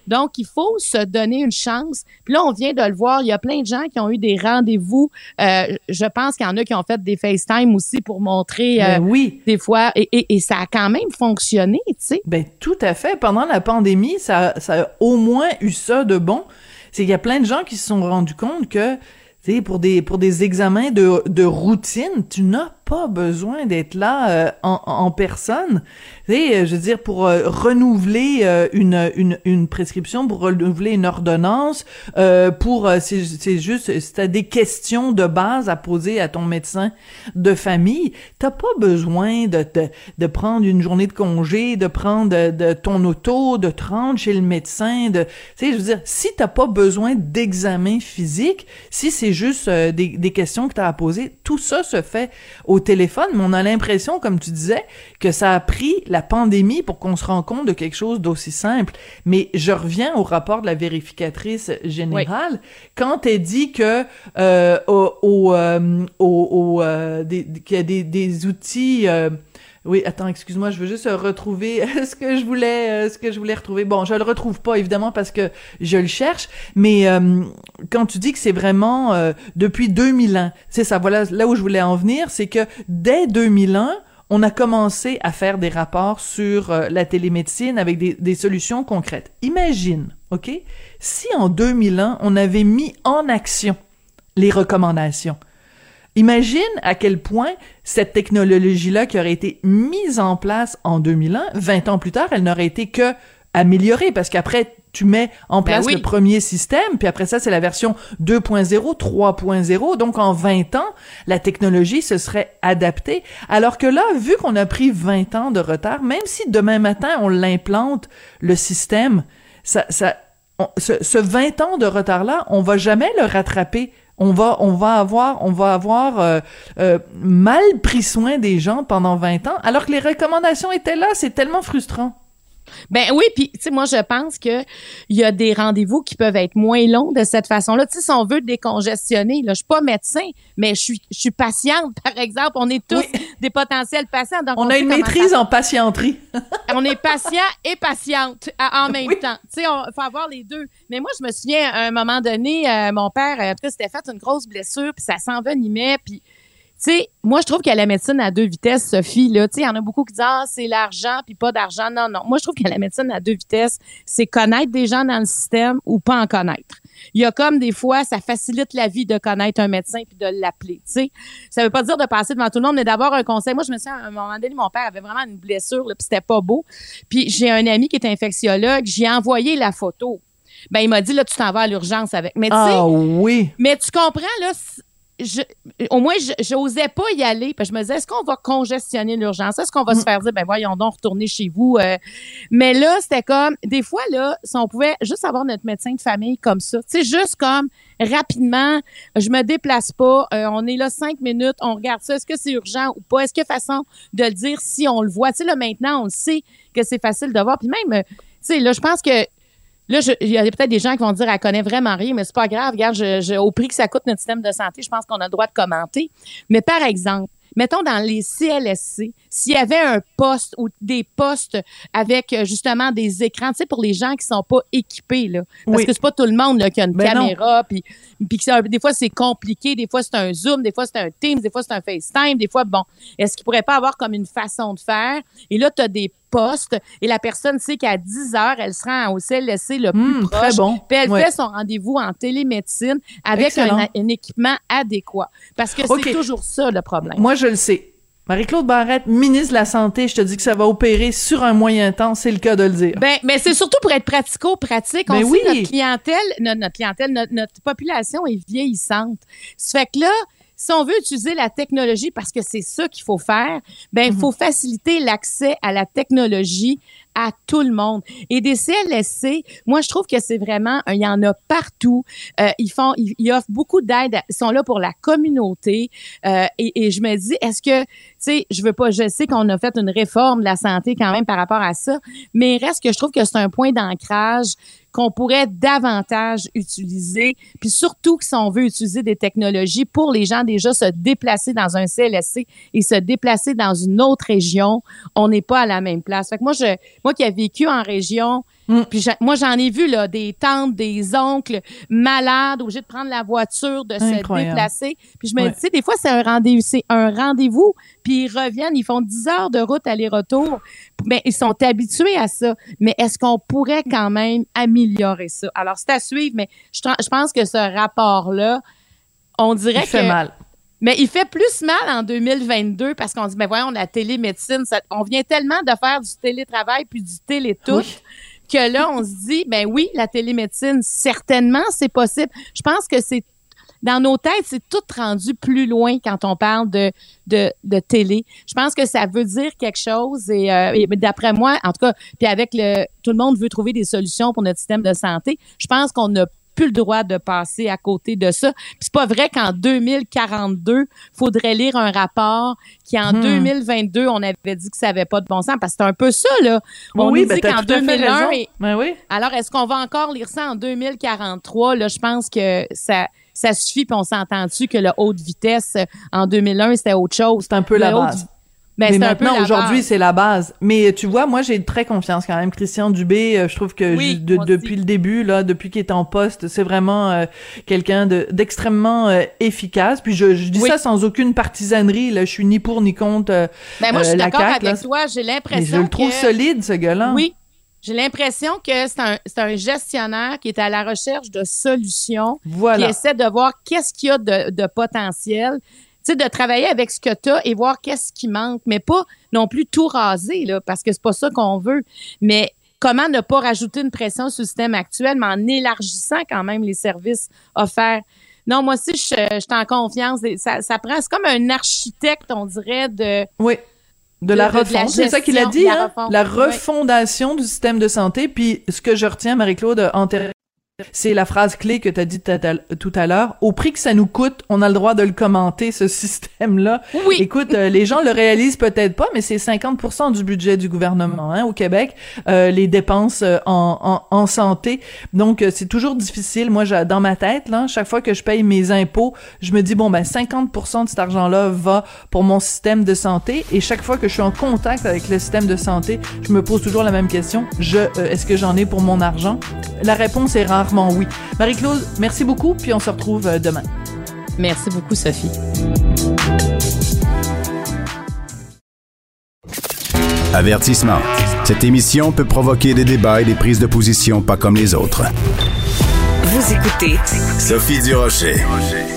Donc, il faut se donner une chance. Puis là, on vient de le voir, il y a plein de gens qui ont eu des rendez-vous. Euh, je pense qu'il y en a qui ont fait des FaceTime aussi pour montrer euh, Ben oui. des fois. Et, et- et ça a quand même fonctionné, tu sais. Ben tout à fait. Pendant la pandémie, ça, ça a au moins eu ça de bon. C'est qu'il y a plein de gens qui se sont rendus compte que, tu sais, pour des pour des examens de, de routine, tu n'as pas besoin d'être là euh, en, en personne. Sais, euh, je veux dire, pour euh, renouveler une, une, prescription, pour renouveler une ordonnance, pour c'est c'est juste, si t'as des questions de base à poser à ton médecin de famille, t'as pas besoin de, de, de prendre une journée de congé, de prendre de, ton auto, de te rendre chez le médecin, de, tu sais, je veux dire, si t'as pas besoin d'examen physique, si c'est juste des, des questions que t'as à poser, tout ça se fait au téléphone, mais on a l'impression, comme tu disais, que ça a pris la pandémie pour qu'on se rende compte de quelque chose d'aussi simple. Mais je reviens au rapport de la vérificatrice générale. Quand elle dit que euh, au, au, euh, au- au, euh, des- qu'il y a des, des outils euh, oui, attends, excuse-moi, je veux juste retrouver <laughs> ce que je voulais, euh, ce que je voulais retrouver. Bon, je le retrouve pas évidemment parce que je le cherche, mais euh, quand tu dis que c'est vraiment euh, depuis 2001, c'est ça. Voilà, là où je voulais en venir, c'est que dès 2001, on a commencé à faire des rapports sur la télémédecine avec des solutions concrètes. Imagine, OK, si en 2001, on avait mis en action les recommandations. Imagine à quel point cette technologie-là qui aurait été mise en place en 2001, 20 ans plus tard, elle n'aurait été que améliorée parce qu'après tu mets en Ben place oui. le premier système, puis après ça, c'est la version 2.0, 3.0. Donc, en 20 ans, la technologie se serait adaptée. Alors que là, vu qu'on a pris 20 ans de retard, même si demain matin, on l'implante, le système, ça, ça, on- ce, ce 20 ans de retard-là, on va jamais le rattraper. On va, on va avoir, on va avoir euh, euh, mal pris soin des gens pendant 20 ans, alors que les recommandations étaient là. C'est tellement frustrant. Ben oui, puis tu sais moi je pense que il y a des rendez-vous qui peuvent être moins longs de cette façon-là. Tu sais si on veut décongestionner, là je suis pas médecin, mais je suis je suis patiente <laughs> par exemple, on est tous des potentiels patients donc On a une maîtrise ça- en patienterie. <laughs> on est patient et patiente à- en même temps. Tu sais, il faut avoir les deux. Mais moi, je me souviens, à un moment donné, euh, mon père, euh, s'était fait une grosse blessure, puis ça s'envenimait, puis... Tu sais, moi, je trouve que la médecine à deux vitesses, Sophie, là, tu sais, il y en a beaucoup qui disent, ah, c'est l'argent, puis pas d'argent. Non, non. Moi, je trouve que la médecine à deux vitesses, c'est connaître des gens dans le système ou pas en connaître. Il y a comme des fois, ça facilite la vie de connaître un médecin puis de l'appeler, tu sais. Ça veut pas dire de passer devant tout le monde, mais d'avoir un conseil. Moi, je me souviens, à un moment donné, mon père avait vraiment une blessure, là, puis c'était pas beau. Puis j'ai un ami qui est infectiologue, j'ai envoyé la photo. Ben, il m'a dit, là, tu t'en vas à l'urgence avec. Mais tu sais, Ah oui. mais tu comprends, là, je, au moins, je j'osais pas y aller. Parce que je me disais, est-ce qu'on va congestionner l'urgence? Est-ce qu'on va se faire dire, ben voyons donc, retourner chez vous? euh? mais là, c'était comme, des fois, là, si on pouvait juste avoir notre médecin de famille comme ça, tu sais, juste comme, rapidement, je me déplace pas, euh, on est là cinq minutes, on regarde ça, est-ce que c'est urgent ou pas? Est-ce qu'il y a façon de le dire si on le voit? Tu sais, là, maintenant, on le sait que c'est facile de voir. Puis même, euh, tu sais, là, je pense que Là, il y a peut-être des gens qui vont dire elle connaît vraiment rien, mais c'est pas grave. Regarde, je, je- au prix que ça coûte notre système de santé, je pense qu'on a le droit de commenter. Mais par exemple, mettons dans les CLSC, s'il y avait un poste ou des postes avec euh, justement des écrans, tu sais, pour les gens qui sont pas équipés, là. Parce Oui. que c'est pas tout le monde là, qui a une Ben caméra, puis des fois c'est compliqué, des fois c'est un Zoom, des fois c'est un Teams, des fois c'est un FaceTime, des fois, bon, est-ce qu'il pourrait pas avoir comme une façon de faire? Et là, tu as des postes et la personne sait qu'à 10 heures, elle sera au CLSC le plus Hum, proche. très bon. Puis elle Ouais. fait son rendez-vous en télémédecine avec un, un équipement adéquat. Parce que c'est toujours ça le problème. Moi, je le sais. Marie-Claude Barrette, ministre de la Santé, je te dis que ça va opérer sur un moyen temps, c'est le cas de le dire. Ben, mais c'est surtout pour être pratico-pratique. On Ben sait oui. notre clientèle, notre, notre clientèle, notre, notre population est vieillissante. Ça fait que là, si on veut utiliser la technologie, parce que c'est ça qu'il faut faire, ben, il Mhm. faut faciliter l'accès à la technologie à tout le monde. Et des CLSC, moi, je trouve que c'est vraiment, il y en a partout. Euh, ils font, ils, ils offrent beaucoup d'aide. Ils sont là pour la communauté. Euh, et, et je me dis, est-ce que, tu sais, je veux pas, je sais qu'on a fait une réforme de la santé quand même par rapport à ça, mais il reste que je trouve que c'est un point d'ancrage qu'on pourrait davantage utiliser, puis surtout que si on veut utiliser des technologies pour les gens déjà se déplacer dans un CLSC et se déplacer dans une autre région, on n'est pas à la même place. Fait moi, je, moi qui ai vécu en région, Mm. puis moi j'en ai vu là des tantes, des oncles malades, obligés de prendre la voiture, de se déplacer. Puis je me Ouais. dis, tu sais, des fois c'est un rendez-vous, c'est un rendez-vous, puis ils reviennent, ils font 10 heures de route aller-retour. Mais ils sont habitués à ça. Mais est-ce qu'on pourrait quand même améliorer ça? Alors, c'est à suivre, mais je, je pense que ce rapport-là, on dirait Il fait que... mal. Mais il fait plus mal en 2022 parce qu'on dit, mais voyons, la télémédecine, ça- on vient tellement de faire du télétravail puis du télétout Oui. Que là, on se dit, ben oui, la télémédecine, certainement, c'est possible. Je pense que c'est dans nos têtes, c'est tout rendu plus loin quand on parle de, de, de télé. Je pense que ça veut dire quelque chose et, euh, d'après moi, en tout cas, puis avec le, tout le monde veut trouver des solutions pour notre système de santé. Je pense qu'on n'a plus le droit de passer à côté de ça. Puis c'est pas vrai qu'en 2042, faudrait lire un rapport qui en Hmm. 2022, on avait dit que ça avait pas de bon sens parce que c'est un peu ça là. On oui, nous ben, dit t'as qu'en tout à fait 2001 raison. et- Ben oui. alors, est-ce qu'on va encore lire ça en 2043? Là, je pense que ça, ça suffit, puis on s'entend-tu que le haute vitesse en 2001, c'était autre chose? C'est un peu la haute base. Mais maintenant, aujourd'hui, c'est la base. Mais tu vois, moi, j'ai très confiance quand même. Christian Dubé, euh, je trouve que Oui, de- depuis le début, là, depuis qu'il est en poste, c'est vraiment euh, quelqu'un de- d'extrêmement euh, efficace. Puis je, je dis Oui. ça sans aucune partisanerie. Là, je suis ni pour ni contre euh, Ben, moi, je euh, suis d'accord avec là. toi. J'ai Mais l'impression je le trouve que... solide, ce gars-là. Oui. J'ai l'impression que c'est un, un gestionnaire qui est à la recherche de solutions, Voilà. qui essaie de voir qu'est-ce qu'il y a de, de potentiel, sais, de travailler avec ce que tu as et voir qu'est-ce qui manque, mais pas non plus tout raser, là, parce que c'est pas ça qu'on veut. Mais comment ne pas rajouter une pression sur le système actuel, mais en élargissant quand même les services offerts? Non, moi aussi, je, je suis en confiance. Ça, ça prend, c'est comme un architecte, on dirait, de, Oui. De, De- la refonte. C'est ça qu'il a dit, la hein? refonte. La refondation du système de santé. Puis ce que je retiens, Marie-Claude, antérieurement, c'est la phrase clé que tu as dit tout à- l'heure. Au prix que ça nous coûte, on a le droit de le commenter, ce <laughs> système-là. Oui. Écoute, euh, les gens le réalisent peut-être pas, mais c'est 50% du budget du gouvernement hein, au Québec, euh, les dépenses euh, en, en, en santé. Donc, euh, c'est toujours difficile. Moi, j'ai- dans ma tête, là, chaque fois que je paye mes impôts, je me dis, bon, ben 50% de cet argent-là va pour mon système de santé. Et chaque fois que je suis en contact avec le système de santé, je me pose toujours la même question. Je, est-ce que j'en ai pour mon argent? La réponse est rarement oui. Marie-Claude, merci beaucoup, puis on se retrouve euh, demain. Merci beaucoup, Sophie. Avertissement. Cette émission peut provoquer des débats et des prises de position pas comme les autres. Vous écoutez Sophie Durocher. Dis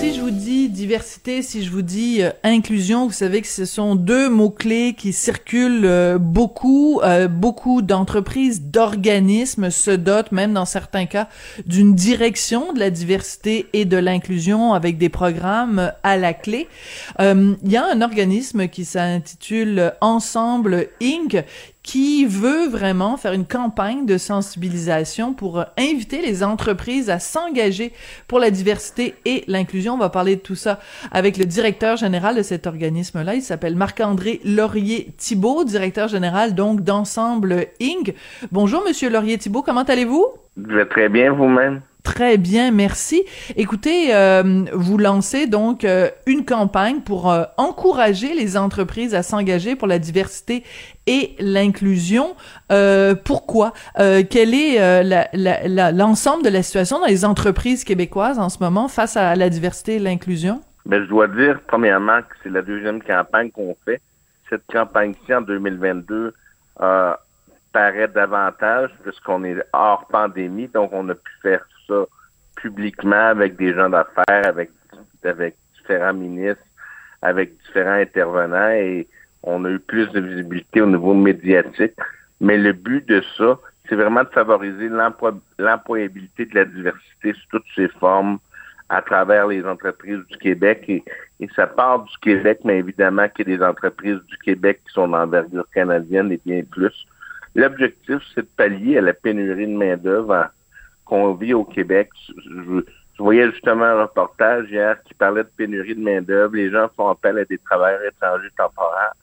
diversité, si je vous dis euh, inclusion, vous savez que ce sont deux mots-clés qui circulent euh, beaucoup. Euh, beaucoup d'entreprises, d'organismes se dotent, même dans certains cas, d'une direction de la diversité et de l'inclusion avec des programmes à la clé. Il y a un organisme qui s'intitule Ensemble Inc qui veut vraiment faire une campagne de sensibilisation pour euh, inviter les entreprises à s'engager pour la diversité et l'inclusion. On va parler de tout ça avec le directeur général de cet organisme-là. Il s'appelle Marc-André Laurier-Thibault, directeur général donc d'Ensemble Inc. Bonjour, Monsieur Laurier-Thibault, comment allez-vous? Je vais très bien vous-même? Très bien, merci. Écoutez, euh, vous lancez donc euh, une campagne pour euh, encourager les entreprises à s'engager pour la diversité et l'inclusion. Euh, pourquoi? Euh, Quel est euh, l'ensemble de la situation dans les entreprises québécoises en ce moment face à la diversité et l'inclusion? Ben, je dois dire, premièrement, que c'est la deuxième campagne qu'on fait. Cette campagne-ci, en 2022, euh, paraît davantage puisqu'on est hors pandémie, donc on a pu faire publiquement avec des gens d'affaires, avec, différents ministres, avec différents intervenants et on a eu plus de visibilité au niveau médiatique. Mais le but de ça, c'est vraiment de favoriser l'employabilité de la diversité sous toutes ses formes à travers les entreprises du Québec. Et, et ça part du Québec, mais évidemment qu'il y a des entreprises du Québec qui sont d'envergure canadienne et bien plus. L'objectif, c'est de pallier à la pénurie de main-d'œuvre qu'on vit au Québec. Je, voyais justement un reportage hier qui parlait de pénurie de main-d'œuvre. Les gens font appel à des travailleurs étrangers temporaires,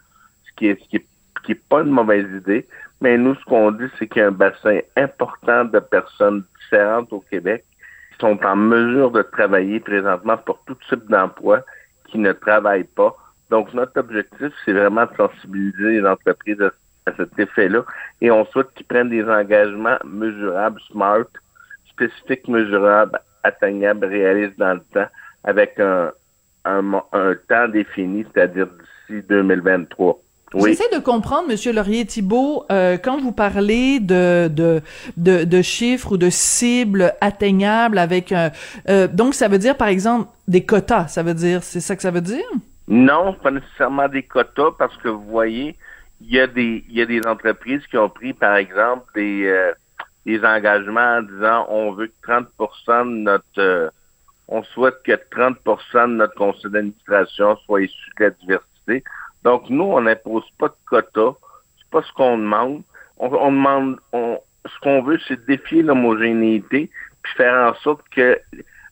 ce qui est, pas une mauvaise idée. Mais nous, ce qu'on dit, c'est qu'il y a un bassin important de personnes différentes au Québec qui sont en mesure de travailler présentement pour tout type d'emploi qui ne travaillent pas. Donc, notre objectif, c'est vraiment de sensibiliser les entreprises à cet effet-là et on souhaite qu'ils prennent des engagements mesurables, smart, spécifiques, mesurables, atteignables, réalistes dans le temps, avec un, un, temps défini, c'est-à-dire d'ici 2023. Oui. J'essaie de comprendre, Monsieur Laurier-Thibault, euh, quand vous parlez de, de, de, de chiffres ou de cibles atteignables avec un... euh, donc, ça veut dire, par exemple, des quotas, ça veut dire, c'est ça que ça veut dire? Non, pas nécessairement des quotas parce que vous voyez, il y a des il y a des entreprises qui ont pris par exemple des euh, des engagements en disant on veut que 30 de notre euh, on souhaite que 30 de notre conseil d'administration soit issu de la diversité. Donc nous on n'impose pas de quotas, c'est pas ce qu'on demande. On, on demande on, ce qu'on veut c'est défier l'homogénéité puis faire en sorte que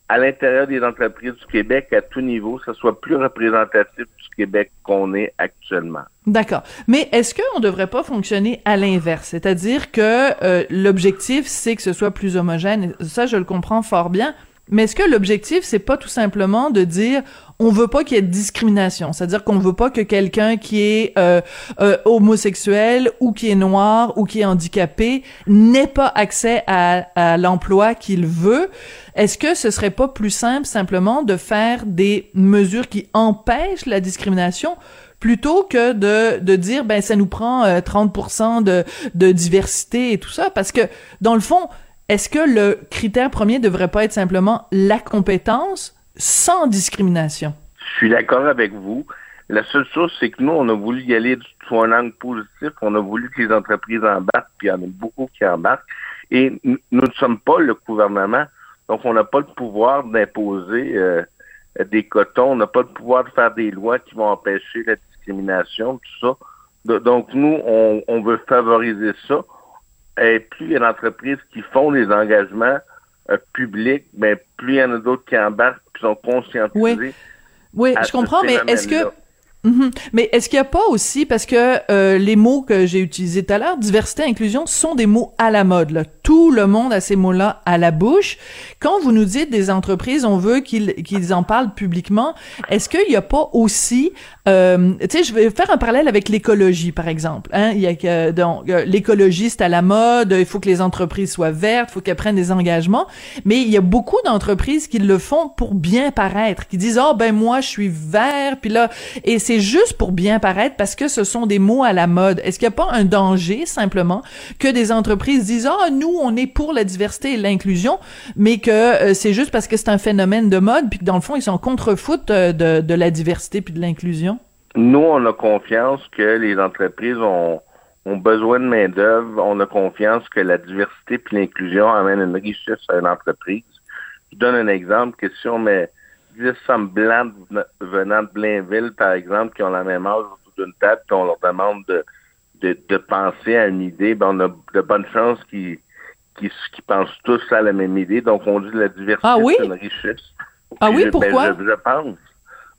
à l'intérieur des entreprises du Québec, à tout niveau, ça soit plus représentatif du Québec qu'on est actuellement. D'accord. Mais est-ce qu'on ne devrait pas fonctionner à l'inverse? C'est-à-dire que euh, l'objectif, c'est que ce soit plus homogène. Ça, je le comprends fort bien. Mais est-ce que l'objectif, c'est pas tout simplement de dire on veut pas qu'il y ait de discrimination, c'est-à-dire qu'on veut pas que quelqu'un qui est euh, euh, homosexuel ou qui est noir ou qui est handicapé n'ait pas accès à, à l'emploi qu'il veut. Est-ce que ce serait pas plus simple simplement de faire des mesures qui empêchent la discrimination plutôt que de, de dire ben ça nous prend 30% de, de diversité et tout ça? Parce que dans le fond est-ce que le critère premier devrait pas être simplement la compétence sans discrimination? Je suis d'accord avec vous. La seule chose, c'est que nous, on a voulu y aller sur un angle positif. On a voulu que les entreprises embarquent, puis il y en a beaucoup qui embarquent. Et nous ne sommes pas le gouvernement, donc on n'a pas le pouvoir d'imposer euh, des cotons, on n'a pas le pouvoir de faire des lois qui vont empêcher la discrimination, tout ça. Donc nous, on, on veut favoriser ça. Et plus il y a d'entreprises qui font des engagements euh, publics, mais plus il y en a d'autres qui embarquent, qui sont conscientisés. Oui, oui je comprends, mais est-ce que Mhm. Mais est-ce qu'il n'y a pas aussi, parce que euh, les mots que j'ai utilisés tout à l'heure, diversité, inclusion, sont des mots à la mode. Là. Tout le monde a ces mots-là à la bouche. Quand vous nous dites des entreprises, on veut qu'ils qu'ils en parlent publiquement, est-ce qu'il n'y a pas aussi, euh, tu sais, je vais faire un parallèle avec l'écologie, par exemple. Hein? Il y a que donc euh, l'écologie c'est à la mode, il faut que les entreprises soient vertes, il faut qu'elles prennent des engagements, mais il y a beaucoup d'entreprises qui le font pour bien paraître, qui disent oh ben moi je suis vert, puis là et c'est juste pour bien paraître parce que ce sont des mots à la mode. Est-ce qu'il n'y a pas un danger simplement que des entreprises disent ah nous on est pour la diversité et l'inclusion, mais que euh, c'est juste parce que c'est un phénomène de mode puis que dans le fond ils sont contre-foot euh, de, de la diversité puis de l'inclusion? Nous on a confiance que les entreprises ont ont besoin de main-d'œuvre, on a confiance que la diversité puis l'inclusion amènent une richesse à une entreprise. Je donne un exemple que si on met 10 hommes blancs venant de Blainville, par exemple, qui ont la même âge autour d'une table, puis on leur demande de, de, de, penser à une idée, ben on a de bonnes chances qu'ils qui, qui pensent tous à la même idée. Donc, on dit la diversité, ah oui? c'est une richesse. Ah oui, ben, pourquoi? je, je, pense.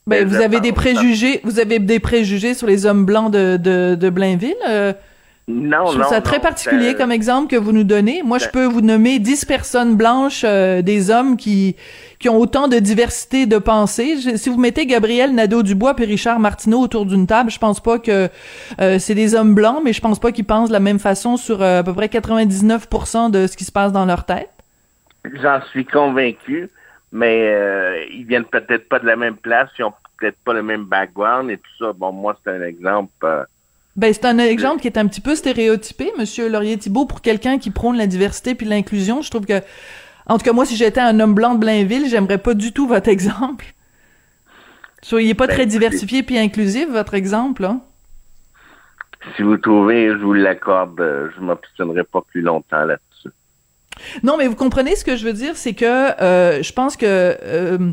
Ben, vous avez des préjugés, vous avez des préjugés sur les hommes blancs de, de, de Blainville? Euh, non, je trouve non, ça très non, particulier ben- comme exemple que vous nous donnez. Moi, je ben- peux vous nommer 10 personnes blanches, euh, des hommes qui qui ont autant de diversité de pensée. Je- si vous mettez Gabriel Nadeau-Dubois et Richard Martineau autour d'une table, je pense pas que euh, c'est des hommes blancs, mais je pense pas qu'ils pensent de la même façon sur euh, à peu près 99% de ce qui se passe dans leur tête. J'en suis convaincu, mais euh, ils viennent peut-être pas de la même place, ils ont peut-être pas le même background et tout ça. Bon, moi, c'est un exemple. euh, Ben, c'est un exemple qui est un petit peu stéréotypé, Monsieur Laurier-Thibault, pour quelqu'un qui prône la diversité puis l'inclusion. Je trouve que, en tout cas, moi, si j'étais un homme blanc de Blainville, j'aimerais pas du tout votre <laughs> exemple. Soyez pas Ben, très diversifié puis inclusif, votre exemple, là. si vous trouvez, je vous l'accorde, je m'obstinerai pas plus longtemps là-dessus. Non, mais vous comprenez ce que je veux dire, c'est que euh, je pense que euh,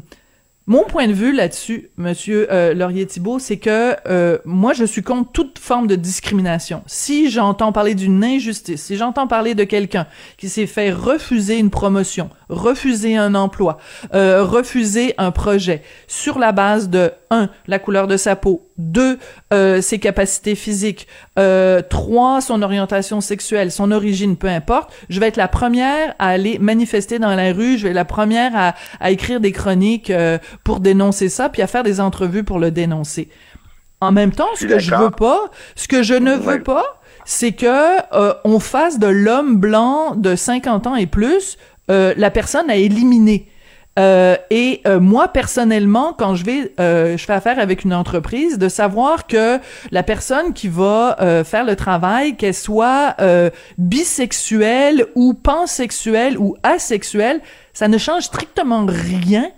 mon point de vue là-dessus, Monsieur euh, Laurier-Thibault, c'est que euh, moi, je suis contre toute forme de discrimination. Si j'entends parler d'une injustice, si j'entends parler de quelqu'un qui s'est fait refuser une promotion, refuser un emploi, euh, refuser un projet sur la base de un, la couleur de sa peau, deux, euh, ses capacités physiques, euh, trois, son orientation sexuelle, son origine, peu importe, je vais être la première à aller manifester dans la rue, je vais être la première à, à écrire des chroniques euh, pour dénoncer ça, puis à faire des entrevues pour le dénoncer. En même temps, ce que je veux pas, ce que je ne veux pas, c'est que euh, on fasse de l'homme blanc de 50 ans et plus euh, la personne à éliminer. Euh, et euh, moi personnellement, quand je vais, euh, je fais affaire avec une entreprise, de savoir que la personne qui va euh, faire le travail, qu'elle soit euh, bisexuelle ou pansexuelle ou asexuelle, ça ne change strictement rien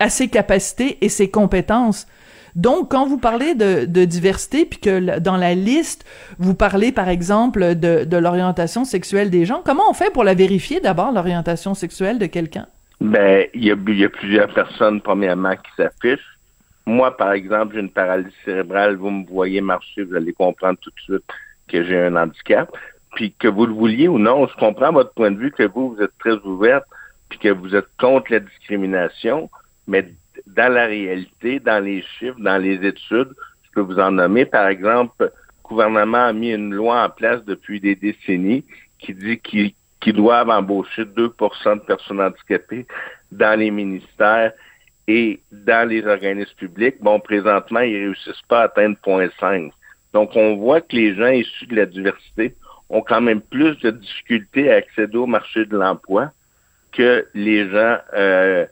à ses capacités et ses compétences. Donc, quand vous parlez de, de diversité, puis que dans la liste, vous parlez, par exemple, de l'orientation sexuelle des gens, comment on fait pour la vérifier d'abord, l'orientation sexuelle de quelqu'un? Ben, il y y a plusieurs personnes, premièrement, qui s'affichent. Moi, par exemple, j'ai une paralysie cérébrale. Vous me voyez marcher, vous allez comprendre tout de suite que j'ai un handicap. Puis que vous le vouliez ou non, je comprends votre point de vue que vous, vous êtes très ouverte, puis que vous êtes contre la discrimination. Mais dans la réalité, dans les chiffres, dans les études, je peux vous en nommer. Par exemple, le gouvernement a mis une loi en place depuis des décennies qui dit qu'il qu'ils doivent embaucher 2% de personnes handicapées dans les ministères et dans les organismes publics. Bon, présentement, ils réussissent pas à atteindre 0.5. Donc, on voit que les gens issus de la diversité ont quand même plus de difficultés à accéder au marché de l'emploi que les gens euh,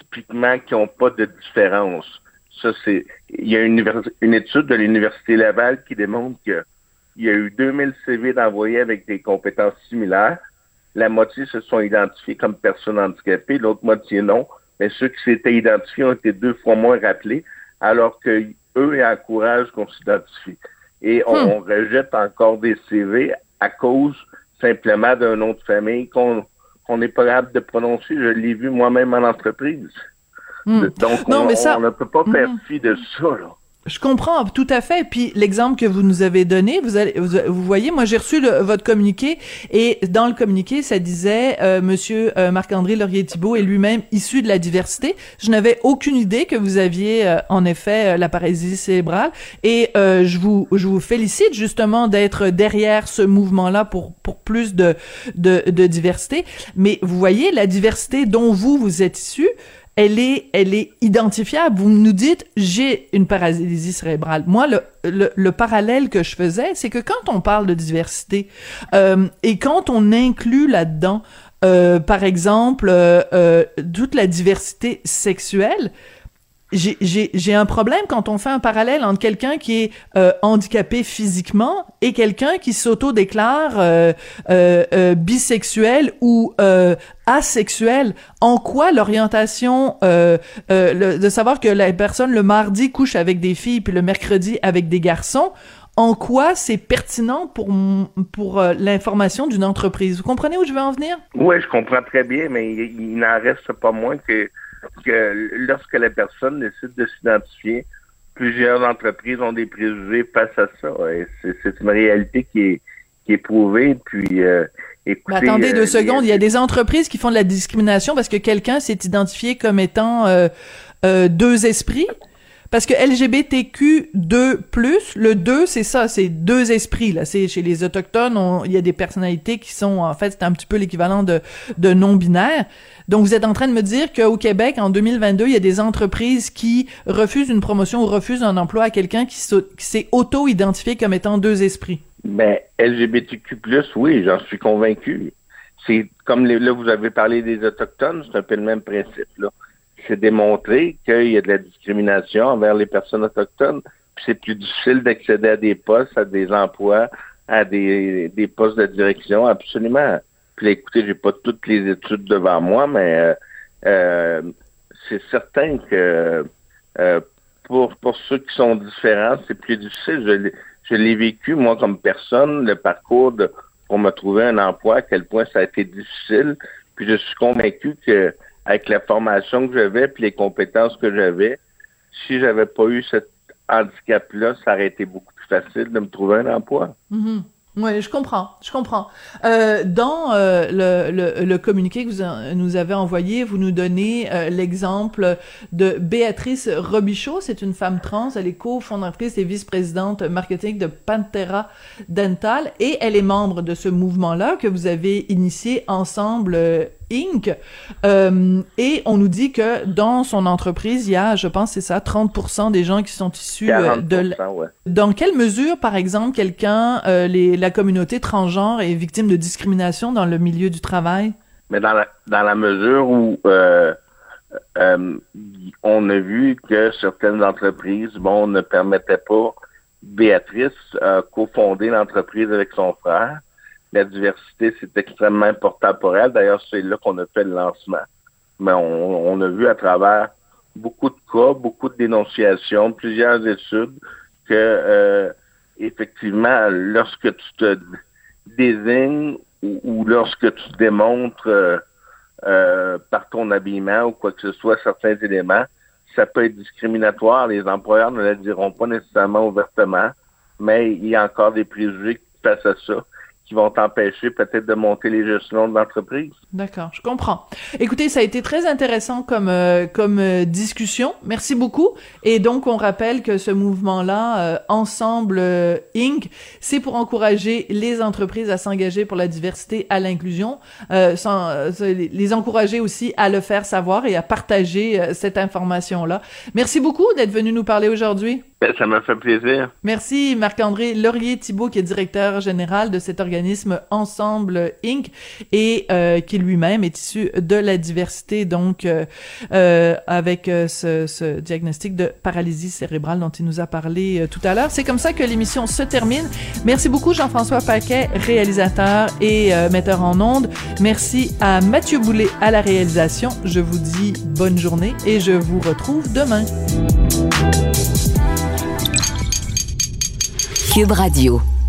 typiquement qui n'ont pas de différence. Ça, c'est. Il y a une, une étude de l'Université Laval qui démontre qu'il y a eu 2000 CV d'envoyés avec des compétences similaires. La moitié se sont identifiés comme personnes handicapées, l'autre moitié non. Mais ceux qui s'étaient identifiés ont été deux fois moins rappelés, alors que eux ils encouragent qu'on s'identifie. Et on, Hmm. rejette encore des CV à cause simplement d'un nom de famille qu'on qu'on n'est pas capable de prononcer. Je l'ai vu moi-même en entreprise. Hmm. Donc, Non, on, mais ça- on ne peut pas faire Mhm. fi de ça. Là. Je comprends tout à fait. Puis l'exemple que vous nous avez donné, vous, allez, vous, vous voyez, moi j'ai reçu votre communiqué et dans le communiqué, ça disait euh, Monsieur euh, Marc-André Laurier-Thibault est lui-même issu de la diversité. Je n'avais aucune idée que vous aviez euh, en effet euh, la paralysie cérébrale et euh, je vous je vous félicite justement d'être derrière ce mouvement-là pour pour plus de, de de diversité. Mais vous voyez la diversité dont vous vous êtes issu elle est, elle est identifiable. Vous nous dites, j'ai une paralysie cérébrale. Moi, le, le, le parallèle que je faisais, c'est que quand on parle de diversité euh, et quand on inclut là-dedans, euh, par exemple, euh, euh, toute la diversité sexuelle, j'ai- un problème quand on fait un parallèle entre quelqu'un qui est euh, handicapé physiquement et quelqu'un qui s'auto-déclare euh, euh, euh, bisexuel ou euh, asexuel. En quoi l'orientation euh, de savoir que la personne le mardi couche avec des filles puis le mercredi avec des garçons, en quoi c'est pertinent pour pour l'information d'une entreprise? Vous comprenez où je veux en venir? Oui, je comprends très bien, mais il n'en reste pas moins que, que lorsque la personne décide de s'identifier, plusieurs entreprises ont des préjugés face à ça. Et c'est, une réalité qui est, qui est prouvée. Puis, euh, écoutez, Mais attendez euh, deux secondes, il y a des entreprises qui font de la discrimination parce que quelqu'un s'est identifié comme étant euh, euh, deux esprits? Parce que LGBTQ2+, le 2, c'est ça, c'est deux esprits. là. Chez les autochtones, on- il y a des personnalités qui sont, en fait, c'est un petit peu l'équivalent de, non-binaire. Donc, vous êtes en train de me dire qu'au Québec, en 2022, il y a des entreprises qui refusent une promotion ou refusent un emploi à quelqu'un qui s'est auto-identifié comme étant deux esprits. Ben, LGBTQ+, oui, j'en suis convaincu. C'est comme les- là, vous avez parlé des Autochtones, c'est un peu le même principe, là. C'est démontré qu'il y a de la discrimination envers les personnes autochtones, puis c'est plus difficile d'accéder à des postes, à des emplois, à des, des postes de direction, absolument. Puis écoutez, j'ai pas toutes les études devant moi, mais euh, euh, c'est certain que euh, pour, pour ceux qui sont différents, c'est plus difficile. Je l'ai- je l'ai vécu, moi, comme personne, le parcours de, pour me trouver un emploi, à quel point ça a été difficile. Puis je suis convaincu que avec la formation que j'avais puis les compétences que j'avais, si j'avais pas eu cet handicap-là, ça aurait été beaucoup plus facile de me trouver un emploi. Mhm. Oui, je comprends, je comprends. Euh, dans euh, le, communiqué que vous nous avez envoyé, vous nous donnez euh, l'exemple de Béatrice Robichaud. C'est une femme trans, elle est cofondatrice et vice-présidente marketing de Pantera Dental et elle est membre de ce mouvement-là que vous avez initié ensemble, Inc. Euh, et on nous dit que dans son entreprise, il y a, je pense, c'est ça, 30% des gens qui sont issus euh, de, l- 40%, ouais. dans quelle mesure, par exemple, quelqu'un, euh, les, la communauté transgenre est victime de discrimination dans le milieu du travail? Mais dans la, dans la mesure où on a vu que certaines entreprises, bon, ne permettaient pas Béatrice cofonder l'entreprise avec son frère. La diversité, c'est extrêmement important pour elle. D'ailleurs, c'est là qu'on a fait le lancement. Mais on, a vu à travers beaucoup de cas, beaucoup de dénonciations, plusieurs études, que euh, effectivement, lorsque tu te désignes ou, ou lorsque tu démontres euh, euh, par ton habillement ou quoi que ce soit certains éléments, ça peut être discriminatoire. Les employeurs ne le diront pas nécessairement ouvertement, mais il y a encore des préjugés face à ça qui vont t'empêcher peut-être de monter les gestions de l'entreprise. D'accord, je comprends. Écoutez, ça a été très intéressant comme euh, comme euh, discussion. Merci beaucoup. Et donc, on rappelle que ce mouvement-là, euh, Ensemble Inc., c'est pour encourager les entreprises à s'engager pour la diversité, à l'inclusion, sans les encourager aussi à le faire savoir et à partager cette information-là. Merci beaucoup d'être venu nous parler aujourd'hui. Ben, ça m'a fait plaisir. Merci Marc-André Laurier-Thibault, qui est directeur général de cet organisme Ensemble Inc. et euh, qui lui-même est issu de la diversité, donc euh, euh, avec ce, diagnostic de paralysie cérébrale dont il nous a parlé tout à l'heure. C'est comme ça que l'émission se termine. Merci beaucoup Jean-François Paquet, réalisateur et metteur en ondes. Merci à Mathieu Boulet à la réalisation. Je vous dis bonne journée et je vous retrouve demain. Cube Radio.